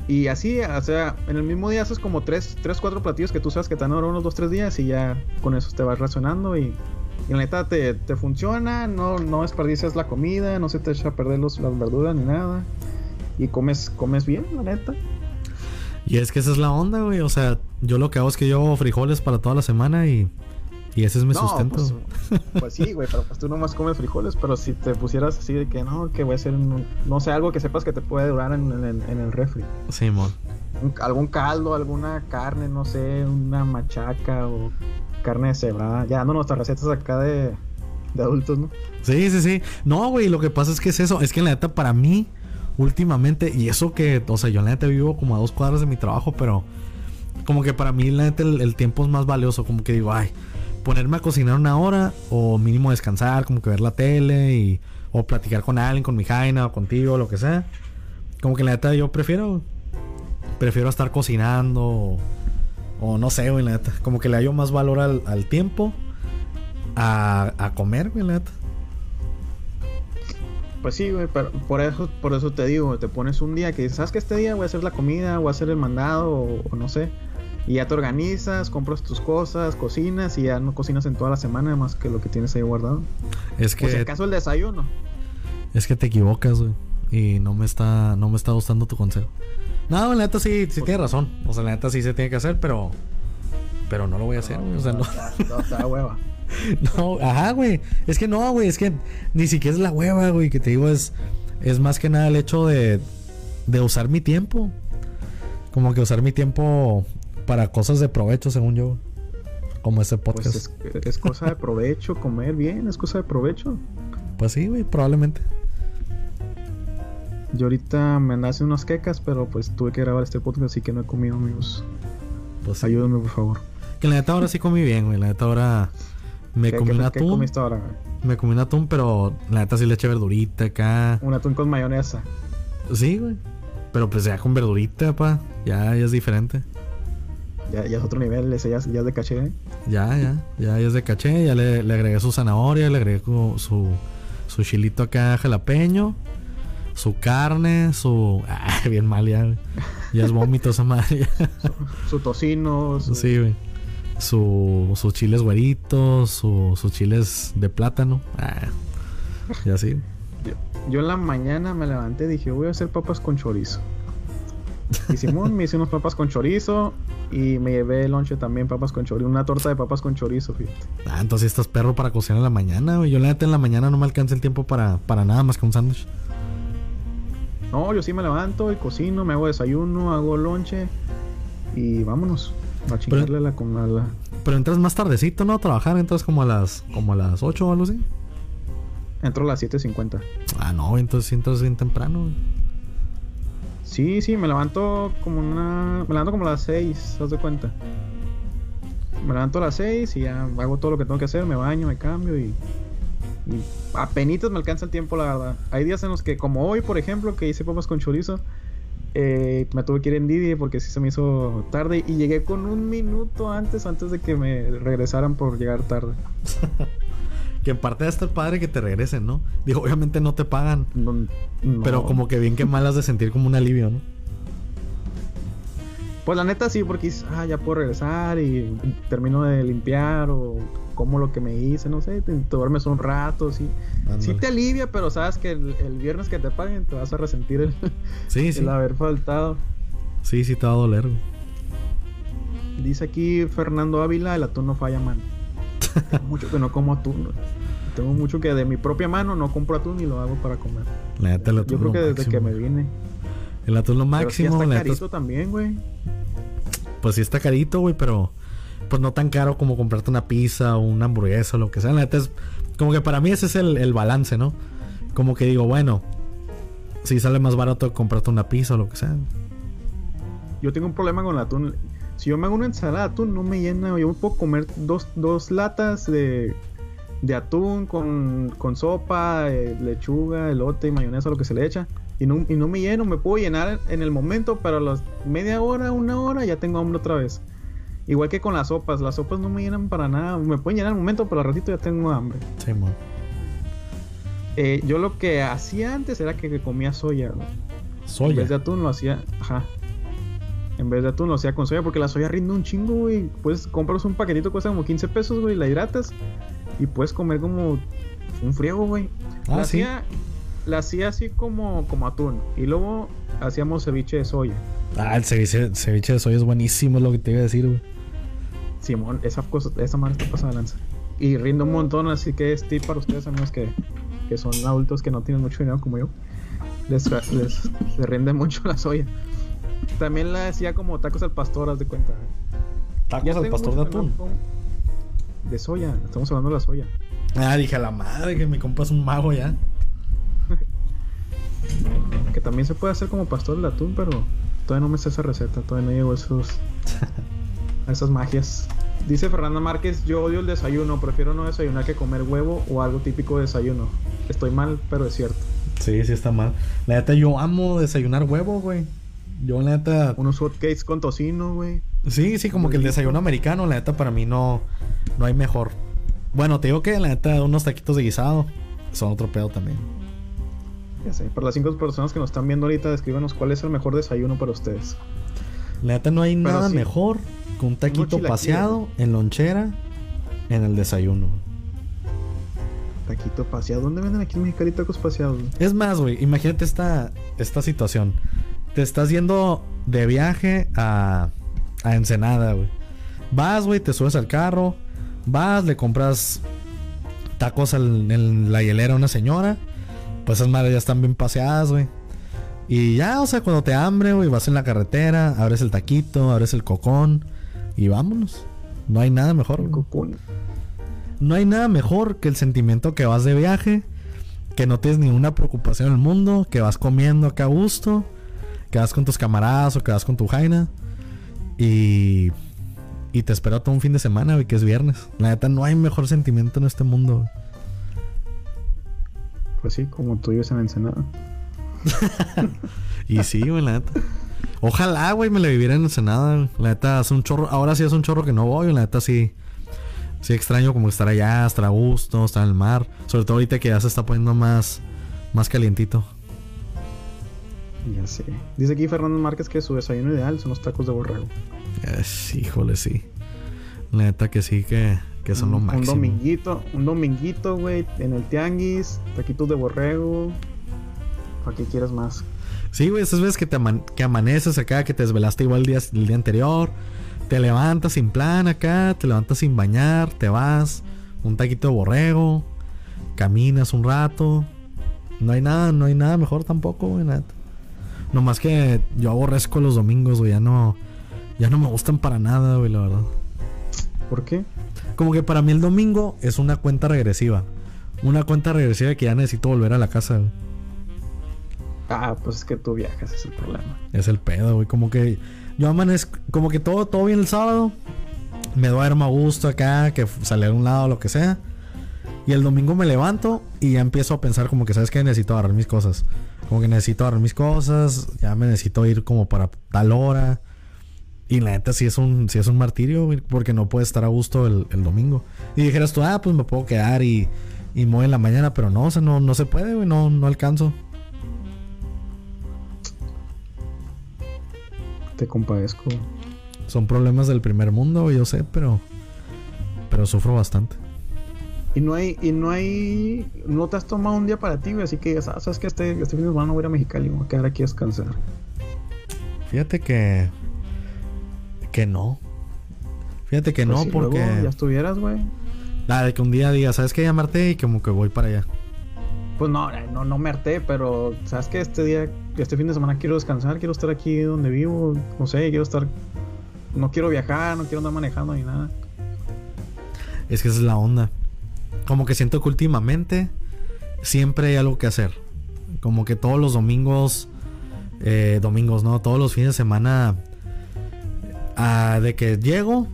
Y así, o sea, en el mismo día haces como tres, tres cuatro platillos que tú sabes que te van a durar unos dos, tres días y ya con eso te vas racionando y, y la neta te, te, funciona, no, no desperdicias la comida, no se te echa a perder los, las verduras ni nada. Y comes, comes bien, la neta. Y es que esa es la onda, güey. O sea, yo lo que hago es que yo frijoles para toda la semana y y ese es mi sustento. Pues, pues, sí, güey, pero pues tú nomás comes frijoles, pero si te pusieras así de que no, que voy a hacer, no sé, algo que sepas que te puede durar en, el refri. Sí, mon. algún caldo, alguna carne, no sé, una machaca o carne de cebada. Ya dando nuestras recetas acá de, de adultos, ¿no? Sí, sí, sí. No, güey, lo que pasa es que es eso. Es que en la neta, para mí, últimamente, y eso que, o sea, yo en la neta vivo como a dos cuadras de mi trabajo, pero como que para mí, la neta, el tiempo es más valioso. Como que digo, ay ponerme a cocinar una hora o mínimo descansar, como que ver la tele y o platicar con alguien, con mi jaina o contigo, lo que sea. Como que la neta yo prefiero prefiero estar cocinando o, no sé, güey, la neta. Como que le hallo más valor al, tiempo a, a comer, güey, la neta. Pues sí, güey, pero por eso, por eso te digo, te pones un día que sabes que este día voy a hacer la comida, voy a hacer el mandado o no sé Y ya te organizas, compras tus cosas, cocinas y ya no cocinas en toda la semana más que lo que tienes ahí guardado. Es que. O si acaso el desayuno. Es que te equivocas, güey. Y no me está, no me está gustando tu consejo. No, la neta sí, sí tiene razón. O sea, la neta sí se tiene que hacer, pero. Pero no lo voy a hacer, güey. O sea, no. No, está hueva. No, ajá, güey. Es que no, güey. Es que ni siquiera es la hueva, güey. Que te digo, es. Es más que nada el hecho de. De usar mi tiempo. Como que usar mi tiempo para cosas de provecho, según yo. Como este podcast. Pues es, es cosa de provecho, comer bien, es cosa de provecho. Pues sí, güey, probablemente. Yo ahorita me haciendo unas quecas, pero pues tuve que grabar este podcast, así que no he comido, amigos. Pues sí. Ayúdenme, por favor. Que la neta ahora sí comí bien, güey. La neta ahora me ¿Qué- comí qué- un qué atún. comiste ahora, güey? Me comí un atún, pero la neta sí le eché verdurita acá. Un atún con mayonesa. Sí, güey. Pero pues ya con verdurita, pa. Ya, ya es diferente. Ya, ya es otro nivel, ese ya, es- ya es de caché. ¿eh? Ya, ya. Ya, ya es de caché. Ya le, le agregué su zanahoria, le agregué su, su chilito acá jalapeño. Su carne, su... Ah, bien mal ya, güey. Ya es vómito esa madre. ya. Su tocino, su- Sí, güey. Su, sus chiles güeritos, su, sus chiles de plátano. Ah, y así. Yo, yo en la mañana me levanté y dije, voy a hacer papas con chorizo. Y Simón me hice unas papas con chorizo y me llevé el lonche también papas con chorizo, una torta de papas con chorizo, fíjate. Ah, entonces estás perro para cocinar en la mañana, güey. Yo la neta en la mañana no me alcanza el tiempo para, para nada más que un sándwich. No, yo sí me levanto y cocino, me hago desayuno, hago lonche y vámonos a chingarle a la, con a la- Pero entras más tardecito, ¿no? A trabajar, entras como a las como a las 8 o algo así. Entro a las 7.50. Ah, no, entonces entras bien temprano, güey. Sí, sí, me levanto como una... Me levanto como a las 6, ¿te das cuenta? Me levanto a las 6 y ya hago todo lo que tengo que hacer, me baño, me cambio y... Y apenitas me alcanza el tiempo, la verdad. Hay días en los que, como hoy, por ejemplo, que hice papas con chorizo, eh, me tuve que ir en Didi porque sí se me hizo tarde y llegué con un minuto antes, antes de que me regresaran por llegar tarde. Que en parte de estar padre que te regresen, ¿no? Digo, obviamente no te pagan. No- no. Pero como que bien que mal has de sentir como un alivio, ¿no? Pues la neta sí, porque dices, ah, ya puedo regresar y termino de limpiar o como lo que me hice, no sé, te, te duermes un rato, sí. Sí Ándale. te alivia, pero sabes que el, el viernes que te paguen te vas a resentir el, Sí, sí. el haber faltado. Sí, sí te va a doler. Dice aquí Fernando Ávila, el atún no falla, man. Tengo mucho que no como atún. Tengo mucho que de mi propia mano no compro atún y lo hago para comer. La neta, el atún Yo creo lo que desde máximo. que me vine. El atún lo Pero sí máximo, está la carito también, güey. Pues sí está carito, güey, pero pues no tan caro como comprarte una pizza o una hamburguesa o lo que sea. La neta es como que para mí ese es el, el balance, ¿no? Como que digo, bueno, si sale más barato comprarte una pizza o lo que sea. Yo tengo un problema con el atún. Si yo me hago una ensalada de atún, no me llena. Yo puedo comer dos, dos latas de, de atún con, con sopa, eh, lechuga, elote y mayonesa, lo que se le echa. Y no, y no me lleno. Me puedo llenar en el momento, pero a las media hora, una hora, ya tengo hambre otra vez. Igual que con las sopas. Las sopas no me llenan para nada. Me pueden llenar en el momento, pero al ratito ya tengo hambre. Sí. Eh, yo lo que hacía antes era que, que comía soya. güey. En Soya. vez de atún lo hacía, ajá. En vez de atún lo hacía con soya porque la soya rinde un chingo, güey. Pues compras un paquetito cuesta como 15 pesos, güey, la hidratas y puedes comer como un friego, güey. Ah, la sí. hacía la hacía así como como atún y luego hacíamos ceviche de soya. Ah, el ceviche, ceviche de soya es buenísimo, es lo que te iba a decir, güey. Simón, esa cosa esa madre está pasada de lanza. Y rinde un montón, así que es tip para ustedes amigos que, que son adultos que no tienen mucho dinero como yo. Les, les, les rinde mucho la soya. También la hacía como tacos al pastor, haz de cuenta. Tacos Ya al pastor de atún. De soya, estamos hablando de la soya. Ah, dije a la madre que mi compa es un mago ya. Que también se puede hacer como pastor de atún, pero todavía no me sé esa receta, todavía no llego a esos a esas magias. Dice Fernanda Márquez, yo odio el desayuno, prefiero no desayunar que comer huevo o algo típico de desayuno. Estoy mal, pero es cierto. Sí, sí está mal. La neta, yo amo desayunar huevo, güey. Yo, la neta. Unos hotcakes con tocino, güey. Sí, sí, como que el desayuno americano, la neta, para mí no, no hay mejor. Bueno, te digo que la neta, unos taquitos de guisado son otro pedo también. Ya sé, para las cinco personas que nos están viendo ahorita, descríbanos cuál es el mejor desayuno para ustedes. La neta, no hay Pero nada sí. mejor con un taquito paseado en lonchera en el desayuno. Taquito paseado. ¿Dónde venden aquí en Mexicali tacos paseados? Es más, güey, imagínate esta, esta situación. Te estás yendo de viaje a, a Ensenada, güey. Vas, güey, te subes al carro. Vas, le compras tacos en la hielera a una señora. Pues esas madres ya están bien paseadas, güey. Y ya, o sea, cuando te hambre, güey, vas en la carretera, abres el taquito, abres el cocón y vámonos. No hay nada mejor. No hay nada mejor que el sentimiento que vas de viaje, que no tienes ninguna preocupación en el mundo, que vas comiendo acá a gusto, que vas con tus camaradas o que vas con tu jaina y y te espero todo un fin de semana, güey, que es viernes. La neta, no hay mejor sentimiento en este mundo. Pues sí, como tú vives en Ensenada. y sí, güey, la neta. Ojalá, güey, me le viviera en Ensenada. La neta, hace un chorro. Ahora sí es un chorro que no voy. La neta, sí. Sí extraño como estar allá, estar a gusto, estar en el mar. Sobre todo ahorita que ya se está poniendo más, más calientito. Ya sé. Dice aquí Fernando Márquez que su desayuno ideal son los tacos de borrego. Es, híjole, sí. La neta que sí, que, que son lo máximo. Un dominguito, un dominguito, güey, en el tianguis, taquitos de borrego. ¿Para qué quieres más? Sí, güey, esas veces que, te que amaneces acá, que te desvelaste igual el día, el día anterior, te levantas sin plan acá, te levantas sin bañar, te vas, un taquito de borrego, caminas un rato. No hay nada, no hay nada mejor tampoco, güey, nada. Nomás que yo aborrezco los domingos, güey, ya no ya no me gustan para nada, güey, la verdad. ¿Por qué? Como que para mí el domingo es una cuenta regresiva. Una cuenta regresiva que ya necesito volver a la casa, güey. Ah, pues es que tú viajas, es el problema. Es el pedo, güey. Como que yo amanezco, como que todo, todo bien el sábado. Me duermo a gusto acá, que sale a un lado, lo que sea. Y el domingo me levanto y ya empiezo a pensar como que, ¿sabes qué? Necesito agarrar mis cosas. Como que necesito agarrar mis cosas. Ya me necesito ir como para tal hora. Y la neta sí es un, sí es un martirio, porque no puedes estar a gusto el, domingo. Y dijeras tú, ah, pues me puedo quedar y, y en la mañana, pero no, o sea, no, no se puede, güey, no, no alcanzo. Te compadezco. Son problemas del primer mundo, yo sé, pero. Pero sufro bastante. Y no hay, y no hay. No te has tomado un día para ti. Así que ya sabes que este, este fin de semana voy a ir a Mexicali y voy a quedar aquí a descansar. Fíjate que que no. Fíjate que pues no, porque. ya estuvieras, güey. La de que un día diga, ¿sabes qué? Llamarte y como que voy para allá. Pues no, no, no me harté, pero sabes que este día, este fin de semana quiero descansar, quiero estar aquí donde vivo, no sé, quiero estar. No quiero viajar, no quiero andar manejando ni nada. Es que esa es la onda. Como que siento que últimamente siempre hay algo que hacer. Como que todos los domingos, eh, domingos, ¿no? Todos los fines de semana de que llego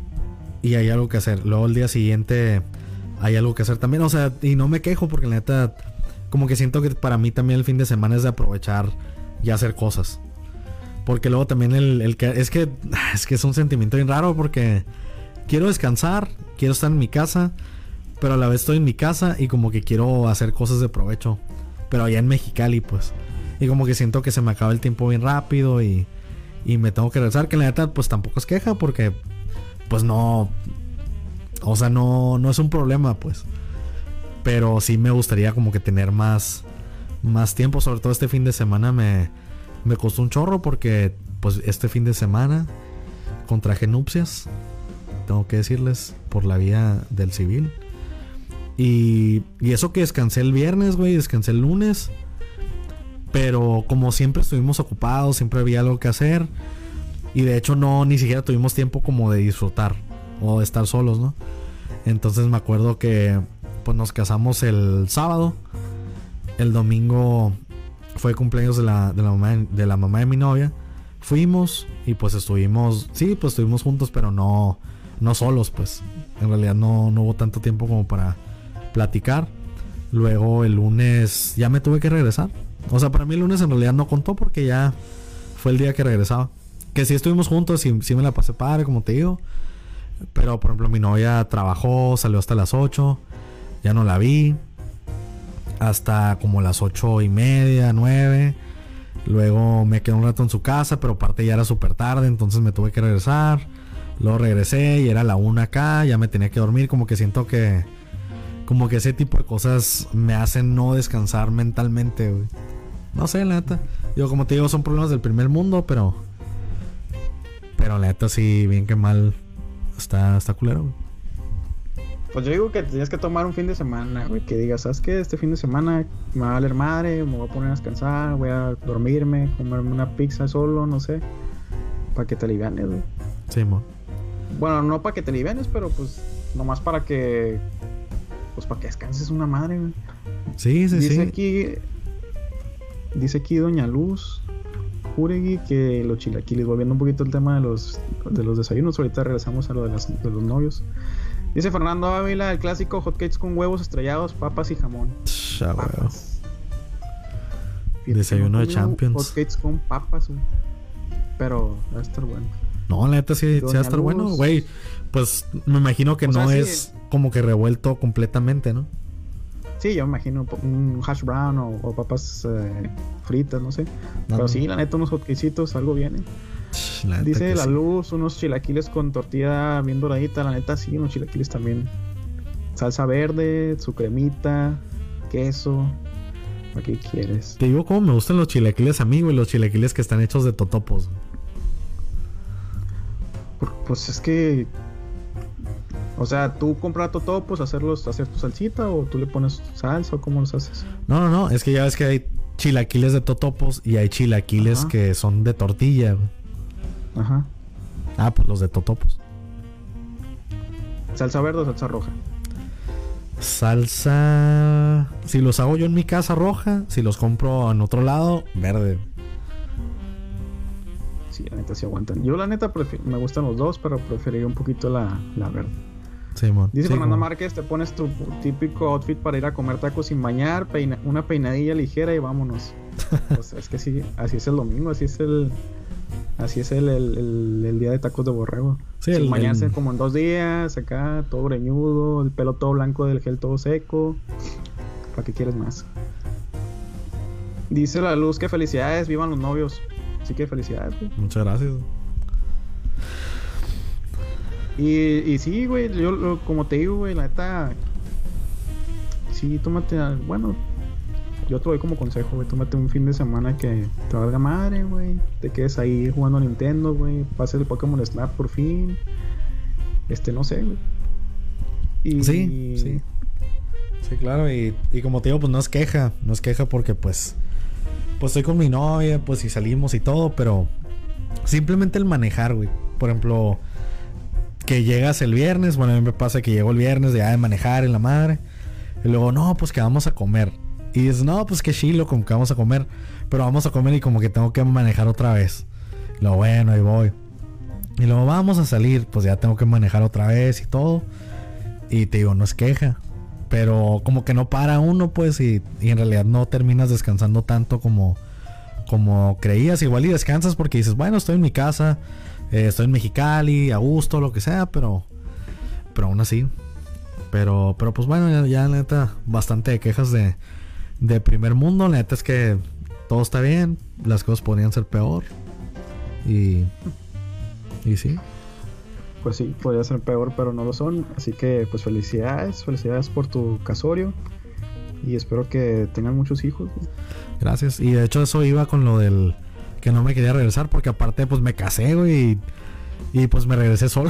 y hay algo que hacer. Luego el día siguiente hay algo que hacer también. O sea, y no me quejo porque la neta, como que siento que para mí también el fin de semana es de aprovechar y hacer cosas. Porque luego también el, es que es que es un sentimiento bien raro porque quiero descansar, quiero estar en mi casa, pero a la vez estoy en mi casa y como que quiero hacer cosas de provecho. Pero allá en Mexicali, pues. Y como que siento que se me acaba el tiempo bien rápido y y me tengo que regresar, que la neta pues tampoco es queja porque pues no, o sea, no, no es un problema pues. Pero sí me gustaría como que tener más, más tiempo, sobre todo este fin de semana me, me costó un chorro porque pues este fin de semana contraje nupcias, tengo que decirles, por la vía del civil. Y, eso que descansé el viernes, güey, descansé el lunes. Pero como siempre estuvimos ocupados, siempre había algo que hacer. Y de hecho no, ni siquiera tuvimos tiempo como de disfrutar o de estar solos, ¿no? Entonces me acuerdo que pues nos casamos el sábado. El domingo fue cumpleaños de la, de la, mamá, de la mamá de mi novia. Fuimos y pues estuvimos, sí, pues estuvimos juntos, pero no, no solos, pues. En realidad no, no hubo tanto tiempo como para platicar. Luego el lunes ya me tuve que regresar. O sea, para mí el lunes en realidad no contó porque ya fue el día que regresaba. Que sí estuvimos juntos y sí me la pasé padre, como te digo. Pero, por ejemplo, mi novia trabajó, salió hasta las 8. Ya no la vi. Hasta como las 8 y media, 9. Luego me quedé un rato en su casa, pero aparte ya era súper tarde, entonces me tuve que regresar. Luego regresé y era la una acá, ya me tenía que dormir, como que siento que como que ese tipo de cosas me hacen no descansar mentalmente, güey. No sé, la neta. Yo como te digo, son problemas del primer mundo, pero pero la neta sí, bien que mal está está culero, güey. Pues yo digo que tienes que tomar un fin de semana, güey. Que digas, ¿sabes qué? Este fin de semana me va a valer madre, me voy a poner a descansar, voy a dormirme, comerme una pizza solo, no sé. Para que te alivianes, güey. Sí, mo. Bueno, no para que te alivianes, pero pues nomás para que. Pues para que descanses una madre, güey. Sí, sí, Dice sí. aquí. Dice aquí Doña Luz Juregui que los chilaquiles, volviendo un poquito al tema de los, de los desayunos, ahorita regresamos a lo de, las- de los novios. Dice Fernando Ávila, el clásico hotcakes con huevos estrellados, papas y jamón. Ah. Papas. Desayuno de Champions. Hotcakes con papas, güey. Pero va a estar bueno. No, la neta sí, sí va a estar bueno, güey. Pues me imagino que O sea, no sí. es como que revuelto completamente, ¿no? Sí, yo me imagino un hash brown o, o papas eh, fritas, no sé. No, Pero no. sí, la neta, unos hotcakecitos, algo viene. La Dice la sí. luz, unos chilaquiles con tortilla bien doradita. La neta, sí, unos chilaquiles también. Salsa verde, su cremita, queso. ¿Para qué quieres? Te digo cómo me gustan los chilaquiles a mí, güey. Los chilaquiles que están hechos de totopos. Por- Pues es que. O sea, tú compras totopos, hacerlos, hacer tu salsita o tú le pones salsa o cómo los haces. No, no, no. Es que ya ves que hay chilaquiles de totopos y hay chilaquiles Ajá. que son de tortilla. Ajá. Ah, pues los de totopos. ¿Salsa verde o salsa roja? Salsa. Si los hago yo en mi casa roja, si los compro en otro lado, verde. Sí, la neta sí aguantan. Yo la neta prefi- me gustan los dos, pero preferiría un poquito la, la verde. Dice Sí, Fernando como- Márquez, te pones tu típico outfit para ir a comer tacos sin bañar, peina- una peinadilla ligera y vámonos. Pues es que sí, así es el domingo, así es el así es el, el- el- el día de tacos de borrego. Sí, sin el- bañarse el- como en dos días, acá todo greñudo, el pelo todo blanco del gel todo seco. ¿Para qué quieres más? Dice la luz que felicidades, vivan los novios. Así que felicidades, güey. Muchas gracias. Y, sí, güey, yo como te digo, güey, la neta. Sí, tómate. Bueno, yo te doy como consejo, güey. Tómate un fin de semana que te valga madre, güey. Te quedes ahí jugando a Nintendo, güey. Pase el Pokémon Snap por fin. Este, no sé, güey. Y, Sí, sí. Sí, claro, y, y como te digo, pues no es queja, no es queja porque pues, pues estoy con mi novia, pues y salimos y todo, pero simplemente el manejar, güey. Por ejemplo, que llegas el viernes, bueno, a mí me pasa que llego el viernes de, ya de manejar en la madre, y luego, no, pues que vamos a comer. Y dices, no, pues que chilo, como que vamos a comer, pero vamos a comer y como que tengo que manejar otra vez. Luego, bueno, ahí voy. Y luego vamos a salir, pues ya tengo que manejar otra vez y todo. Y te digo, no es queja. Pero como que no para uno, pues, y, y en realidad no terminas descansando tanto como, como creías. Igual y descansas porque dices, bueno, estoy en mi casa, eh, estoy en Mexicali, a gusto, lo que sea, pero, pero aún así. Pero, pero pues bueno, ya, ya la neta, bastante de quejas de, de primer mundo. La neta es que todo está bien, las cosas podrían ser peor. Y, y sí. Pues sí, podría ser peor, pero no lo son. Así que, pues felicidades. Felicidades por tu casorio. Y espero que tengan muchos hijos. Gracias. Y de hecho eso iba con lo del que no me quería regresar porque aparte pues me casé, güey. Y, y, pues me regresé solo.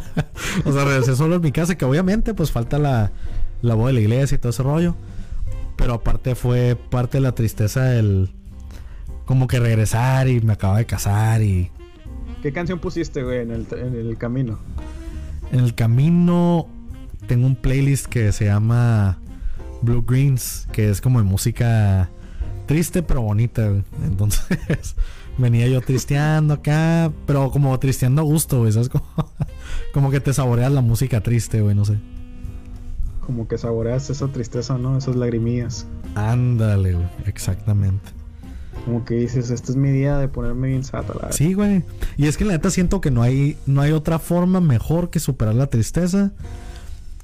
o sea, regresé solo en mi casa que obviamente pues falta la, la boda de la iglesia y todo ese rollo. Pero aparte fue parte de la tristeza el como que regresar y me acaba de casar y ¿Qué canción pusiste, güey, en el, en el camino? en el camino tengo un playlist que se llama Blue Greens, que es como de música triste pero bonita. güey. Entonces venía yo tristeando acá, pero como tristeando a gusto, güey, ¿sabes? Como, como que te saboreas la música triste, güey, no sé. Como que saboreas esa tristeza, ¿no? Esas lagrimillas. Ándale, güey, exactamente. Como que dices, este es mi día de ponerme bien sata, la Sí, güey. Y es que la neta siento que no hay, no hay otra forma mejor que superar la tristeza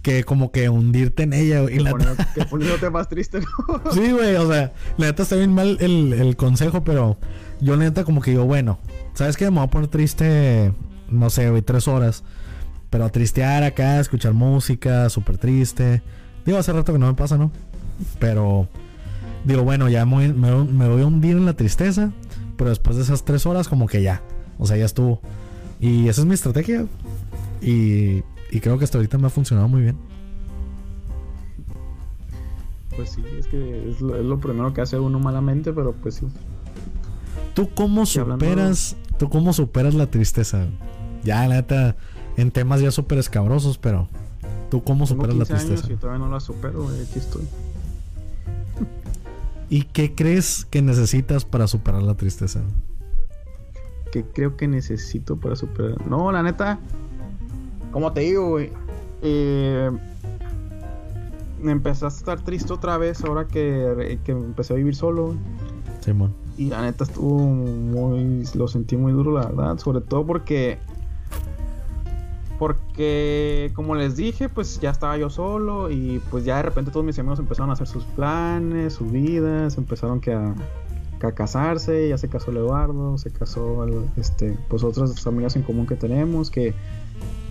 que como que hundirte en ella, güey. Que, la poniendo- que poniéndote más triste, ¿no? Sí, güey, o sea, la neta está bien mal el, el consejo, pero yo la neta como que digo, bueno, ¿sabes qué? Me voy a poner triste no sé, güey, tres horas. Pero a tristear acá, escuchar música, súper triste. Digo, hace rato que no me pasa, ¿no? Pero digo, bueno, ya me, me, voy a hundir en la tristeza. Pero después de esas tres horas, como que ya. O sea, ya estuvo. Y esa es mi estrategia. Y, y creo que hasta ahorita me ha funcionado muy bien. Pues sí, es que es lo, primero que hace uno malamente, pero pues sí. ¿Tú cómo superas, tú cómo superas la tristeza? Ya, la neta, en temas ya súper escabrosos, pero ¿tú cómo superas la tristeza? Años y todavía no la supero, aquí estoy. ¿Y qué crees que necesitas para superar la tristeza? ¿Qué creo que necesito para superar? No, la neta, como te digo, güey, eh, empecé a estar triste otra vez ahora que, que empecé a vivir solo. Simón. Y la neta estuvo muy. Lo sentí muy duro, la verdad. Sobre todo porque. Porque, como les dije, pues ya estaba yo solo. Y pues ya de repente todos mis amigos empezaron a hacer sus planes, sus vidas. Empezaron que a, a casarse. Ya se casó el Eduardo. Se casó este, pues otras amigas en común que tenemos. Que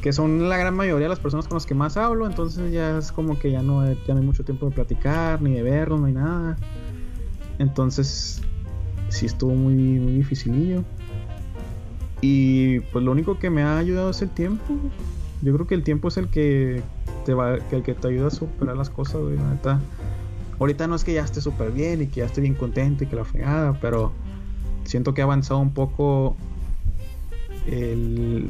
que son la gran mayoría de las personas con las que más hablo, entonces ya es como que ya no, ya no hay mucho tiempo de platicar, ni de verlo, no hay nada. Entonces, sí estuvo muy, muy dificilillo. Y pues lo único que me ha ayudado es el tiempo. Yo creo que el tiempo es el que te va, que el que te ayuda a superar las cosas, güey, Ahorita no es que ya esté súper bien y que ya esté bien contento y que la fregada, pero siento que ha avanzado un poco el,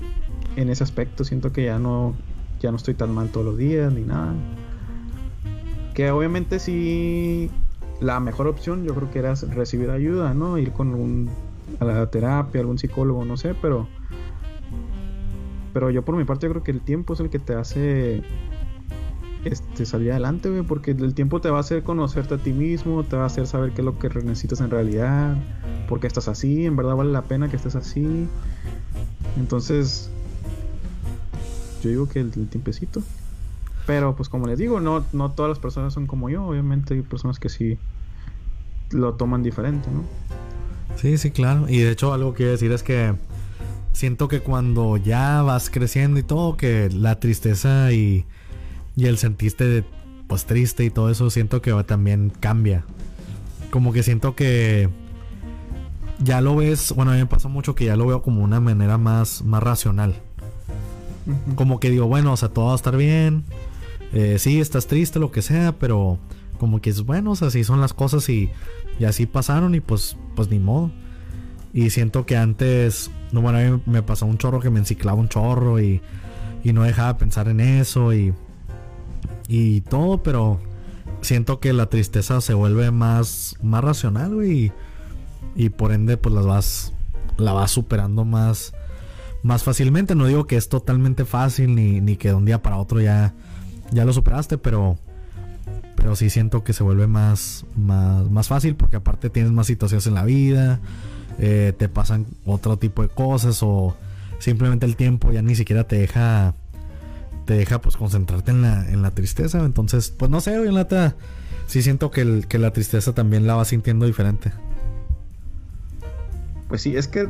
en ese aspecto siento que ya no ya no estoy tan mal todos los días ni nada. Que obviamente sí la mejor opción yo creo que era recibir ayuda, ¿no? Ir con un a la terapia, algún psicólogo, no sé, pero pero yo por mi parte yo creo que el tiempo es el que te hace este, salir adelante, güey, porque el tiempo te va a hacer conocerte a ti mismo, te va a hacer saber qué es lo que necesitas en realidad, por qué estás así, en verdad vale la pena que estés así. Entonces, yo digo que el, tiempecito. Pero pues como les digo, no, no todas las personas son como yo. Obviamente hay personas que sí lo toman diferente, ¿no? Sí, sí, claro. Y de hecho algo que decir es que siento que cuando ya vas creciendo y todo, que la tristeza y, y el sentiste pues triste y todo eso, siento que también cambia. Como que siento que ya lo ves, bueno, a mí me pasa mucho que ya lo veo como una manera más, más racional. Como que digo, bueno, o sea, todo va a estar bien. Eh, sí, estás triste, lo que sea, pero como que es bueno, o sea, así son las cosas y, y así pasaron y pues, pues ni modo. Y siento que antes, no, bueno, a mí me pasó un chorro que me enciclaba un chorro y, y no dejaba de pensar en eso y, y todo, pero siento que la tristeza se vuelve más, más racional, güey. Y, y por ende, pues las vas, la vas superando más, más fácilmente. No digo que es totalmente fácil ni, ni que de un día para otro ya, ya lo superaste, pero, pero sí siento que se vuelve más, más, más fácil porque aparte tienes más situaciones en la vida, eh, te pasan otro tipo de cosas o simplemente el tiempo ya ni siquiera te deja te deja pues concentrarte en la, en la tristeza. Entonces, pues no sé, en la sí siento que, el, que la tristeza también la va sintiendo diferente. Pues sí, es que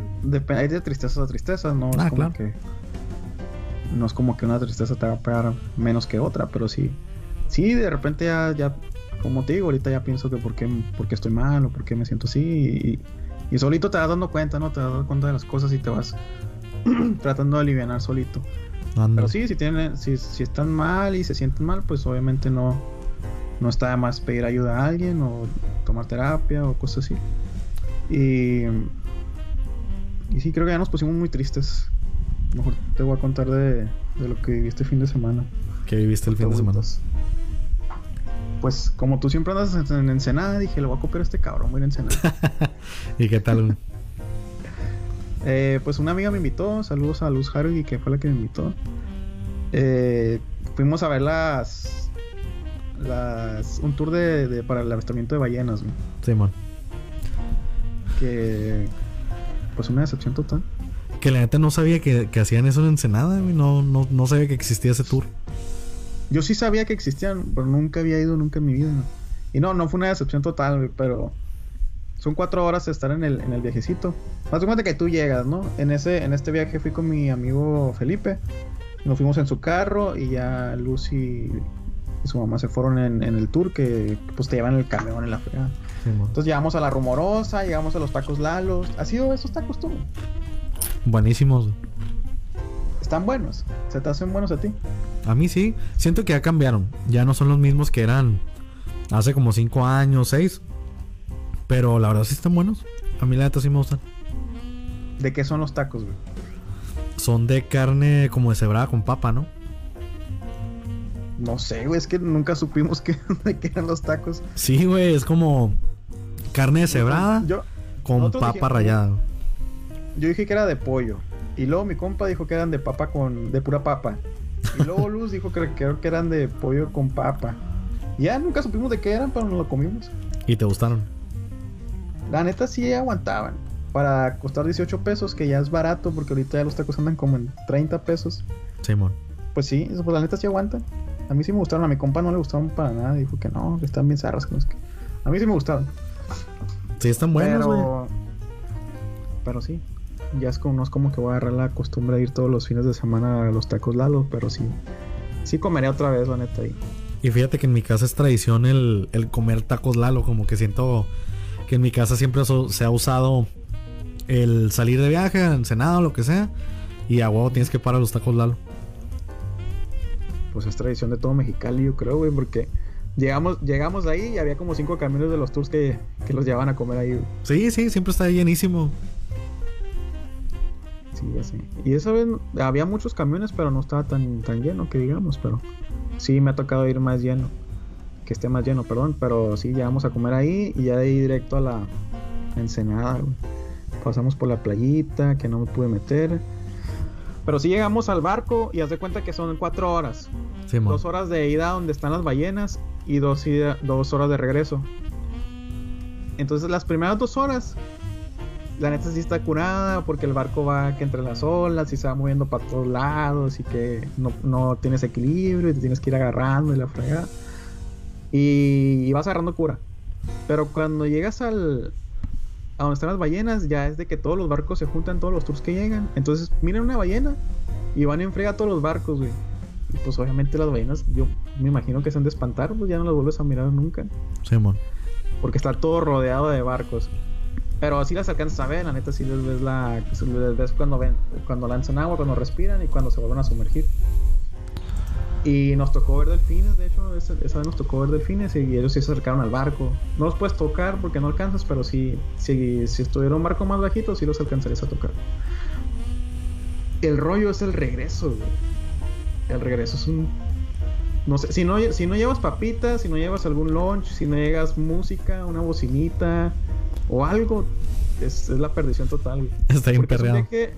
hay de tristeza a tristeza, no es ah, como que. No es como que una tristeza te va a pegar menos que otra, pero sí. Sí, de repente ya, ya como te digo, ahorita ya pienso que por qué, por qué estoy mal o por qué me siento así. Y, y, solito te vas dando cuenta, ¿no? Te vas dando cuenta de las cosas y te vas tratando de aliviar solito. Pero sí, si, tienen, si, si están mal y se sienten mal, pues obviamente no, no está de más pedir ayuda a alguien o tomar terapia o cosas así. Y y sí, creo que ya nos pusimos muy tristes. Mejor te voy a contar de, lo que viví este fin de semana. ¿Qué viviste el fin de semana? Pues como tú siempre andas en, Ensenada, dije, le voy a copiar a este cabrón, voy a Ensenada. ¿Y qué tal? eh, pues una amiga me invitó, saludos a Luz Harvey, que fue la que me invitó. Eh, fuimos a ver las, las un tour de, para el avistamiento de ballenas. Sí, man. Que pues una decepción total. Que la neta no sabía que, hacían eso en Ensenada, No, no, no sabía que existía ese tour. Yo sí sabía que existían, pero nunca había ido nunca en mi vida. Y no, no fue una decepción total, pero son cuatro horas estar en el, en el viajecito. De cuenta que tú llegas, ¿no? En, ese, en este viaje fui con mi amigo Felipe. Nos fuimos en su carro y ya Lucy y su mamá se fueron en, en el tour que pues te llevan el camión en la fregada. Sí. Entonces llegamos a la rumorosa, llegamos a los tacos Lalos. ¿Ha sido esos tacos tú? Buenísimos. Están buenos. ¿Se te hacen buenos a ti? A mí sí. Siento que ya cambiaron. Ya no son los mismos que eran hace como 5 años, 6. Pero la verdad sí están buenos. A mí la neta sí me gustan. ¿De qué son los tacos, güey? Son de carne como deshebrada con papa, ¿no? No sé, güey, es que nunca supimos que, de qué eran los tacos. Sí, güey, es como carne deshebrada Yo, con papa dijimos- rallada. yo dije que era de pollo. Y luego mi compa dijo que eran de papa con. de pura papa. Y luego Luz dijo que creo que eran de pollo con papa. Ya nunca supimos de qué eran, pero nos lo comimos. ¿Y te gustaron? La neta sí aguantaban. Para costar 18 pesos, que ya es barato, porque ahorita ya los tacos andan como en 30 pesos. Simón. Pues sí, pues la neta sí aguantan. A mí sí me gustaron, a mi compa no le gustaron para nada. Dijo que no, que están bien zarras. que no. A mí sí me gustaron. Sí, están buenos, pero, pero sí, ya es como, no es como que voy a agarrar la costumbre de ir todos los fines de semana a los tacos Lalo, pero sí, sí comeré otra vez, la neta. ahí. Y fíjate que en mi casa es tradición el, el comer tacos Lalo. Como que siento que en mi casa siempre so- se ha usado el salir de viaje, ensenado, lo que sea. Y a huevo tienes que parar los tacos Lalo. Pues es tradición de todo Mexicali, yo creo, güey, porque llegamos, llegamos ahí y había como cinco camiones de los tours que, que los llevaban a comer ahí. güey. Sí, sí, siempre está llenísimo. Sí, ya sé. Y esa vez había muchos camiones, pero no estaba tan, tan lleno que digamos, pero sí me ha tocado ir más lleno. Que esté más lleno, perdón. Pero sí, llegamos a comer ahí y ya de ahí directo a la Ensenada. güey. Pasamos por la playita, que no me pude meter. Pero sí llegamos al barco y haz de cuenta que son cuatro horas. Dos horas de ida donde están las ballenas y dos, horas de regreso. Entonces las primeras dos horas, la neta sí está curada porque el barco va que entre las olas y se va moviendo para todos lados y que no, no tienes equilibrio y te tienes que ir agarrando y la fregada. Y, vas agarrando cura. Pero cuando llegas al... A donde están las ballenas, ya es de que todos los barcos se juntan, todos los tours que llegan. Entonces miran una ballena y van en frega todos los barcos, güey. Y pues obviamente las ballenas, yo me imagino que se han de espantar, pues ya no las vuelves a mirar nunca. Simón. Porque está todo rodeado de barcos. Pero así las alcanzas a ver, la neta sí les ves la. Les ves cuando ven, cuando lanzan agua, cuando respiran y cuando se vuelven a sumergir. Y nos tocó ver delfines, de hecho, esa, esa vez nos tocó ver delfines y ellos sí se acercaron al barco. No los puedes tocar porque no alcanzas, pero sí, si, si estuviera un barco más bajito, sí los alcanzarías a tocar. El rollo es el regreso, güey. El regreso es un. No sé, si no, si no llevas papitas, si no llevas algún lunch, si no llevas música, una bocinita o algo, es, es la perdición total, güey. Está bien Porque es un, perreado. viaje,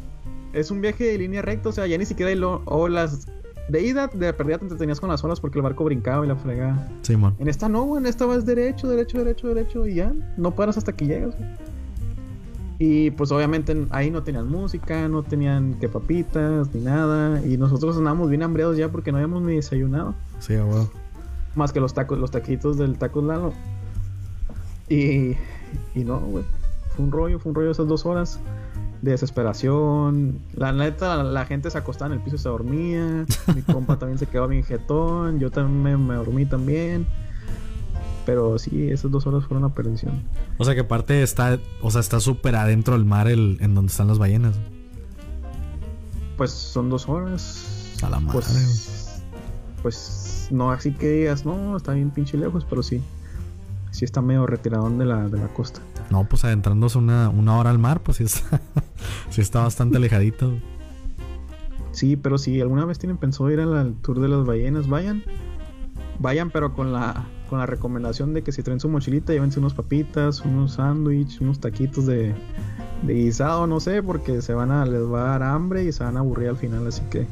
es un viaje de línea recta, o sea, ya ni siquiera hay lo- olas. De ida, de perdida te entretenías con las olas porque el barco brincaba y la fregaba. Simón. En esta no, en esta vas derecho, derecho, derecho, derecho y ya, no paras hasta que llegas. güey. Y pues obviamente ahí no tenían música, no tenían que papitas ni nada. Y nosotros andábamos bien hambreados ya porque no habíamos ni desayunado. Sí, a huevo. Más que los tacos, los taquitos del taco Lalo. Y, y no, güey. Fue un rollo, fue un rollo esas dos horas de desesperación. La neta, la, la gente se acostaba en el piso y se dormía. Mi compa también se quedó bien jetón. Yo también me, me dormí también. Pero sí, esas dos horas fueron una perdición. O sea que aparte está, o sea, está súper adentro del mar el, en donde están las ballenas. Pues son dos horas. A la madre, Pues, pues no así que digas, no, está bien pinche lejos, pero sí. Sí está medio retiradón de la, de la costa. No, pues adentrándose una, una hora al mar, pues sí está, sí está bastante alejadito. Sí, pero si alguna vez tienen pensado ir al tour de las ballenas, vayan. Vayan, pero con la, con la recomendación de que si traen su mochilita, llévense unos papitas, unos sándwiches, unos taquitos de, de guisado, no sé, porque se van a, les va a dar hambre y se van a aburrir al final, así que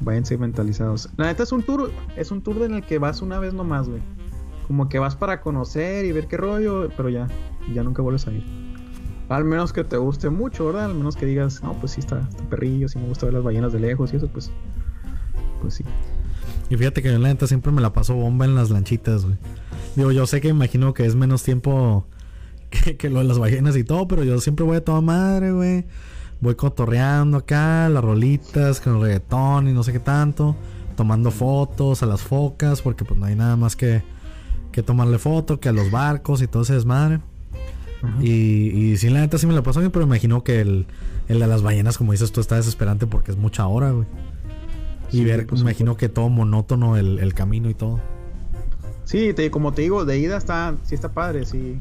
váyanse mentalizados. La neta es un tour, es un tour en el que vas una vez nomás, güey. Como que vas para conocer y ver qué rollo, pero ya, ya nunca vuelves a ir. Al menos que te guste mucho, ¿verdad? Al menos que digas, no, pues sí está, está perrillo, sí me gusta ver las ballenas de lejos y eso, pues, pues sí. Y fíjate que yo la neta siempre me la paso bomba en las lanchitas, güey. Digo, yo sé que imagino que es menos tiempo que, que lo de las ballenas y todo, pero yo siempre voy a toda madre, güey. Voy cotorreando acá, las rolitas, con el reggaetón y no sé qué tanto. Tomando fotos a las focas, porque pues no hay nada más que, que tomarle foto, que a los barcos y todo ese desmadre. Y, y sí, la neta sí me lo pasó bien, pero imagino que el, el de las ballenas, como dices tú, está desesperante porque es mucha hora, güey. Y Sí, ver, pues, imagino que todo monótono el, el camino y todo. Sí, te, como te digo, de ida está, sí está padre, sí.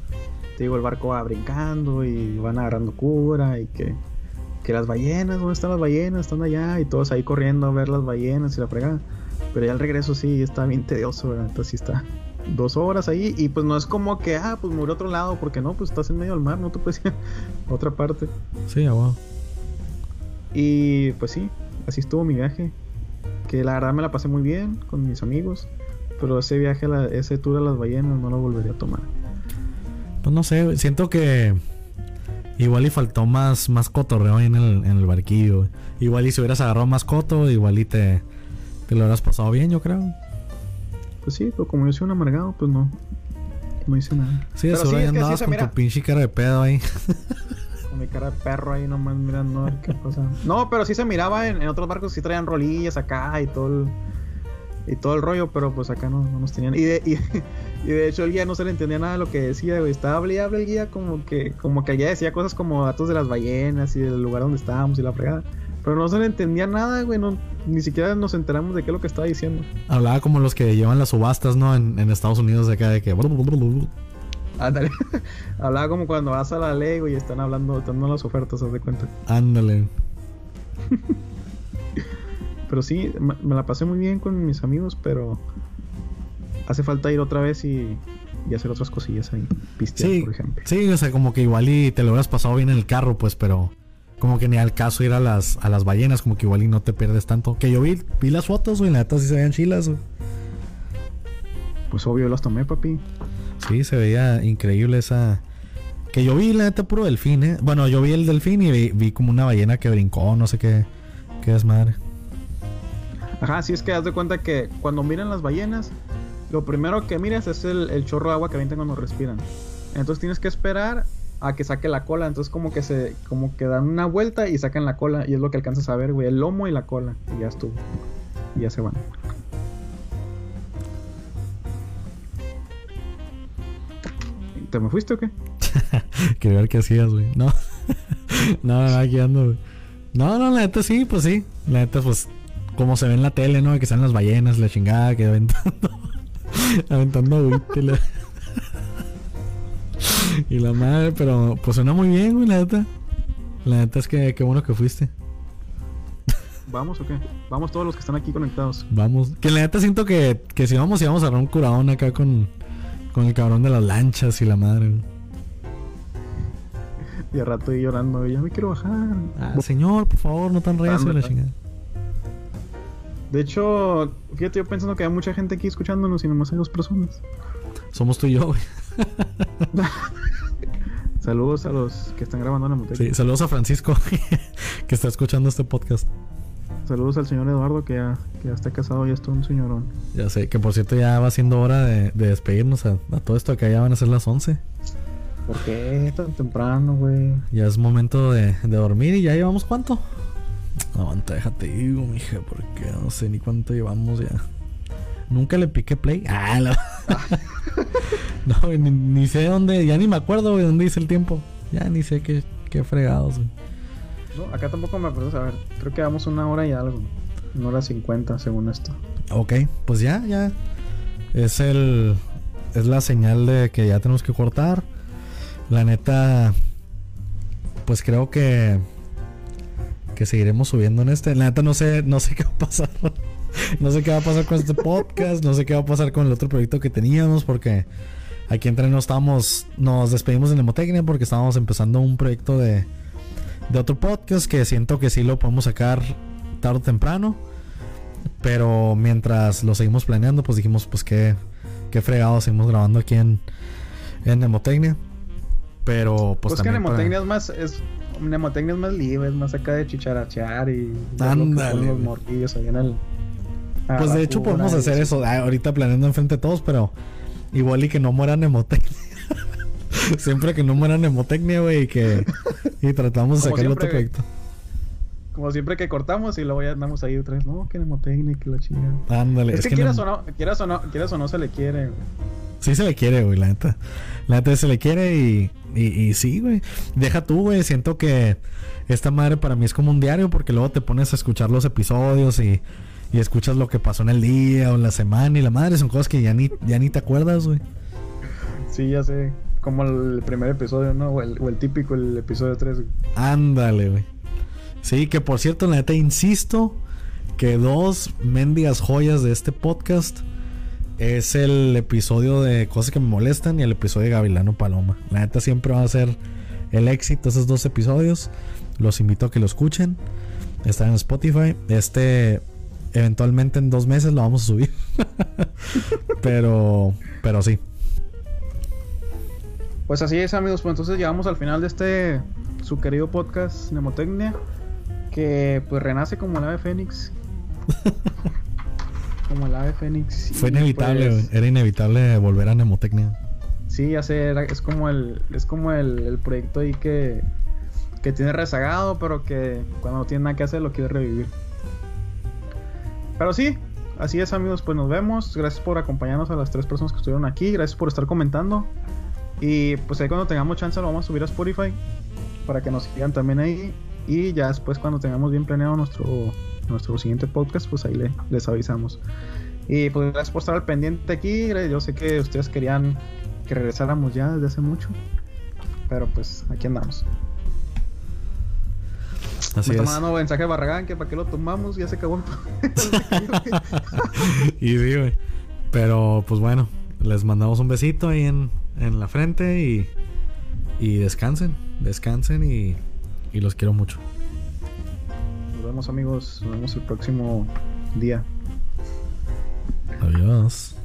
Te digo, el barco va brincando y van agarrando cura y que, que las ballenas, ¿dónde están las ballenas? Están allá y todos ahí corriendo a ver las ballenas y la fregada. Pero ya al regreso sí está bien tedioso, ¿verdad? Entonces sí está dos horas ahí y pues no es como que, ah, pues murió otro lado, porque no, pues estás en medio del mar, no te puedes ir a otra parte. Sí, a huevo. Y pues sí, así estuvo mi viaje. Que la verdad me la pasé muy bien con mis amigos. Pero ese viaje, a la- ese tour a las ballenas no lo volvería a tomar. Pues no sé, siento que igual y faltó más, más cotorreo ahí en el, en el barquillo. Igual y si hubieras agarrado más coto, igual y te, te lo hubieras pasado bien, yo creo. Pues sí, pero como yo soy un amargado, pues no. No hice nada. Sí, de pero seguro sí, ya es que sí andabas con mira. tu pinche cara de pedo ahí. Con mi cara de perro ahí nomás mirando a ver qué pasa. No, pero sí se miraba en, en otros barcos, sí traían rolillas acá y todo el, y todo el rollo, pero pues acá no, no nos tenían. Y de, y, y de hecho el guía no se le entendía nada de lo que decía, güey. Estaba hable y hable el guía como que, como que el guía decía cosas como datos de las ballenas y del lugar donde estábamos y la fregada. Pero no se le entendía nada, güey. No, ni siquiera nos enteramos de qué es lo que estaba diciendo. Hablaba como los que llevan las subastas, ¿no? En, en Estados Unidos de acá de que... Ándale. Hablaba como cuando vas a la güey, y están hablando, están dando las ofertas, haz de cuenta. Ándale. Pero sí, me, me la pasé muy bien con mis amigos, pero hace falta ir otra vez y, y hacer otras cosillas ahí. Pistear, Sí, por ejemplo. sí, o sea, como que igual y te lo hubieras pasado bien en el carro, pues, pero como que ni al caso ir a las, a las ballenas, como que igual y no te pierdes tanto. Que yo vi, vi las fotos, güey, la neta sí se veían chilas, güey. Pues obvio las tomé, papi. Sí, se veía increíble esa. Que yo vi, la neta, puro delfín, ¿eh? Bueno, yo vi el delfín y vi, como una ballena que brincó, no sé qué. Qué desmadre. Ajá, sí es que haz de cuenta que cuando miran las ballenas, lo primero que miras es el, el chorro de agua que avientan cuando respiran. Entonces tienes que esperar a que saque la cola. Entonces como que se, como que dan una vuelta y sacan la cola. Y es lo que alcanzas a ver, güey. El lomo y la cola. Y ya estuvo. Y ya se van. ¿Te me fuiste o qué? Quería ver qué hacías, güey. No. no, no, aquí ando, güey. No, no, la neta sí, pues sí. La neta, pues, como se ve en la tele, ¿no? Que salen las ballenas, la chingada, que aventando. aventando agüita y la... y la madre, pero pues suena muy bien, güey, la neta. La neta es que qué bueno que fuiste. ¿Vamos o qué? Vamos todos los que están aquí conectados. Vamos. Que la neta siento que, que si vamos, íbamos a agarrar un curadón acá con, con el cabrón de las lanchas y la madre. Y al rato ahí llorando. Ya me quiero bajar. Ah, señor, por favor, no tan recio la chingada. De hecho, fíjate, yo pensando que hay mucha gente aquí escuchándonos y nomás hay dos personas. Somos tú y yo, güey. Saludos a los que están grabando en la moteca. Sí, saludos a Francisco que está escuchando este podcast. Saludos al señor Eduardo que ya, que ya está casado, ya está un señorón. Ya sé, que por cierto ya va siendo hora de, de despedirnos a, a todo esto. Acá ya van a ser las 11. ¿Por qué tan temprano, güey? Ya es momento de, de dormir y ya llevamos cuánto. Aguanta, déjate digo, mija, porque no sé ni cuánto llevamos ya. Nunca le piqué play. Ah, la- no, güey, ni, ni sé dónde, ya ni me acuerdo de dónde dice el tiempo. Ya ni sé qué, qué fregados, güey. Acá tampoco me acuerdo. A ver, creo que damos una hora y algo. Una hora cincuenta, según esto. Ok, pues ya, ya. Es el. Es la señal de que ya tenemos que cortar. La neta. Pues creo que. Que seguiremos subiendo en este. La neta no sé, no sé qué va a pasar. No sé qué va a pasar con este podcast. No sé qué va a pasar con el otro proyecto que teníamos. Porque aquí entre nos estábamos. Nos despedimos de Nemotecnia porque estábamos empezando un proyecto de. De otro podcast que siento que sí lo podemos sacar tarde o temprano. Pero mientras lo seguimos planeando, pues dijimos, pues qué, qué fregado seguimos grabando aquí en, en Nemotecnia. Pero pues, Pues, que también para- Nemotecnia es más. Es, Nemotecnia es más libre, es más acá de chicharachear y. Ándale, los güey. morrillos ahí en el. Pues de hecho podemos hacer eso ah, ahorita planeando enfrente de todos, pero igual y que no muera Nemotecnia. siempre que no muera Nemotecnia, güey, y que y tratamos de Como sacar el otro proyecto. Como siempre que cortamos y luego ya andamos ahí otra vez. No, que Nemotecnia, que la chingada. Ándale, Es, es, que, que quieras, Nemo- o no, quieras, o no, quieras o no se le quiere, güey. Sí se le quiere, güey, la neta. La neta se le quiere y, y, y sí, güey. Deja tú, güey. Siento que esta madre para mí es como un diario porque luego te pones a escuchar los episodios y, y escuchas lo que pasó en el día o en la semana y la madre son cosas que ya ni, ya ni te acuerdas, güey. Sí, ya sé. Como el primer episodio, ¿no? O el, típico, el episodio 3. Ándale, güey. Sí, que por cierto, la neta, insisto que dos mendigas joyas de este podcast es el episodio de Cosas que me molestan y el episodio de Gavilano Paloma. La neta siempre va a ser el éxito esos dos episodios. Los invito a que lo escuchen. Está en Spotify. Este, eventualmente en dos meses lo vamos a subir. pero, pero sí. Pues así es, amigos. Pues entonces llegamos al final de este su querido podcast Nemotecnia. Que pues renace como el ave fénix. como el ave fénix. Fue Y, inevitable, pues. Era inevitable volver a Nemotecnia. Sí, ya sé, era- es como el, es como el, el proyecto ahí que, que tiene rezagado, pero que cuando no tiene nada que hacer lo quiere revivir. Pero sí, así es amigos, pues nos vemos. Gracias por acompañarnos a las tres personas que estuvieron aquí. Gracias por estar comentando. Y pues ahí cuando tengamos chance lo vamos a subir a Spotify para que nos sigan también ahí. Y ya después cuando tengamos bien planeado nuestro, nuestro siguiente podcast, pues ahí le- les avisamos. Y pues gracias por estar al pendiente aquí. Yo sé que ustedes querían que regresáramos ya desde hace mucho. Pero pues aquí andamos. Así Me está es. mandando mensaje de Barragán que para qué lo tomamos, ya se acabó el y sí, güey. Pero pues bueno, les mandamos un besito ahí en, en la frente y, y descansen, descansen y, y los quiero mucho. Nos vemos amigos, nos vemos el próximo día. Adiós.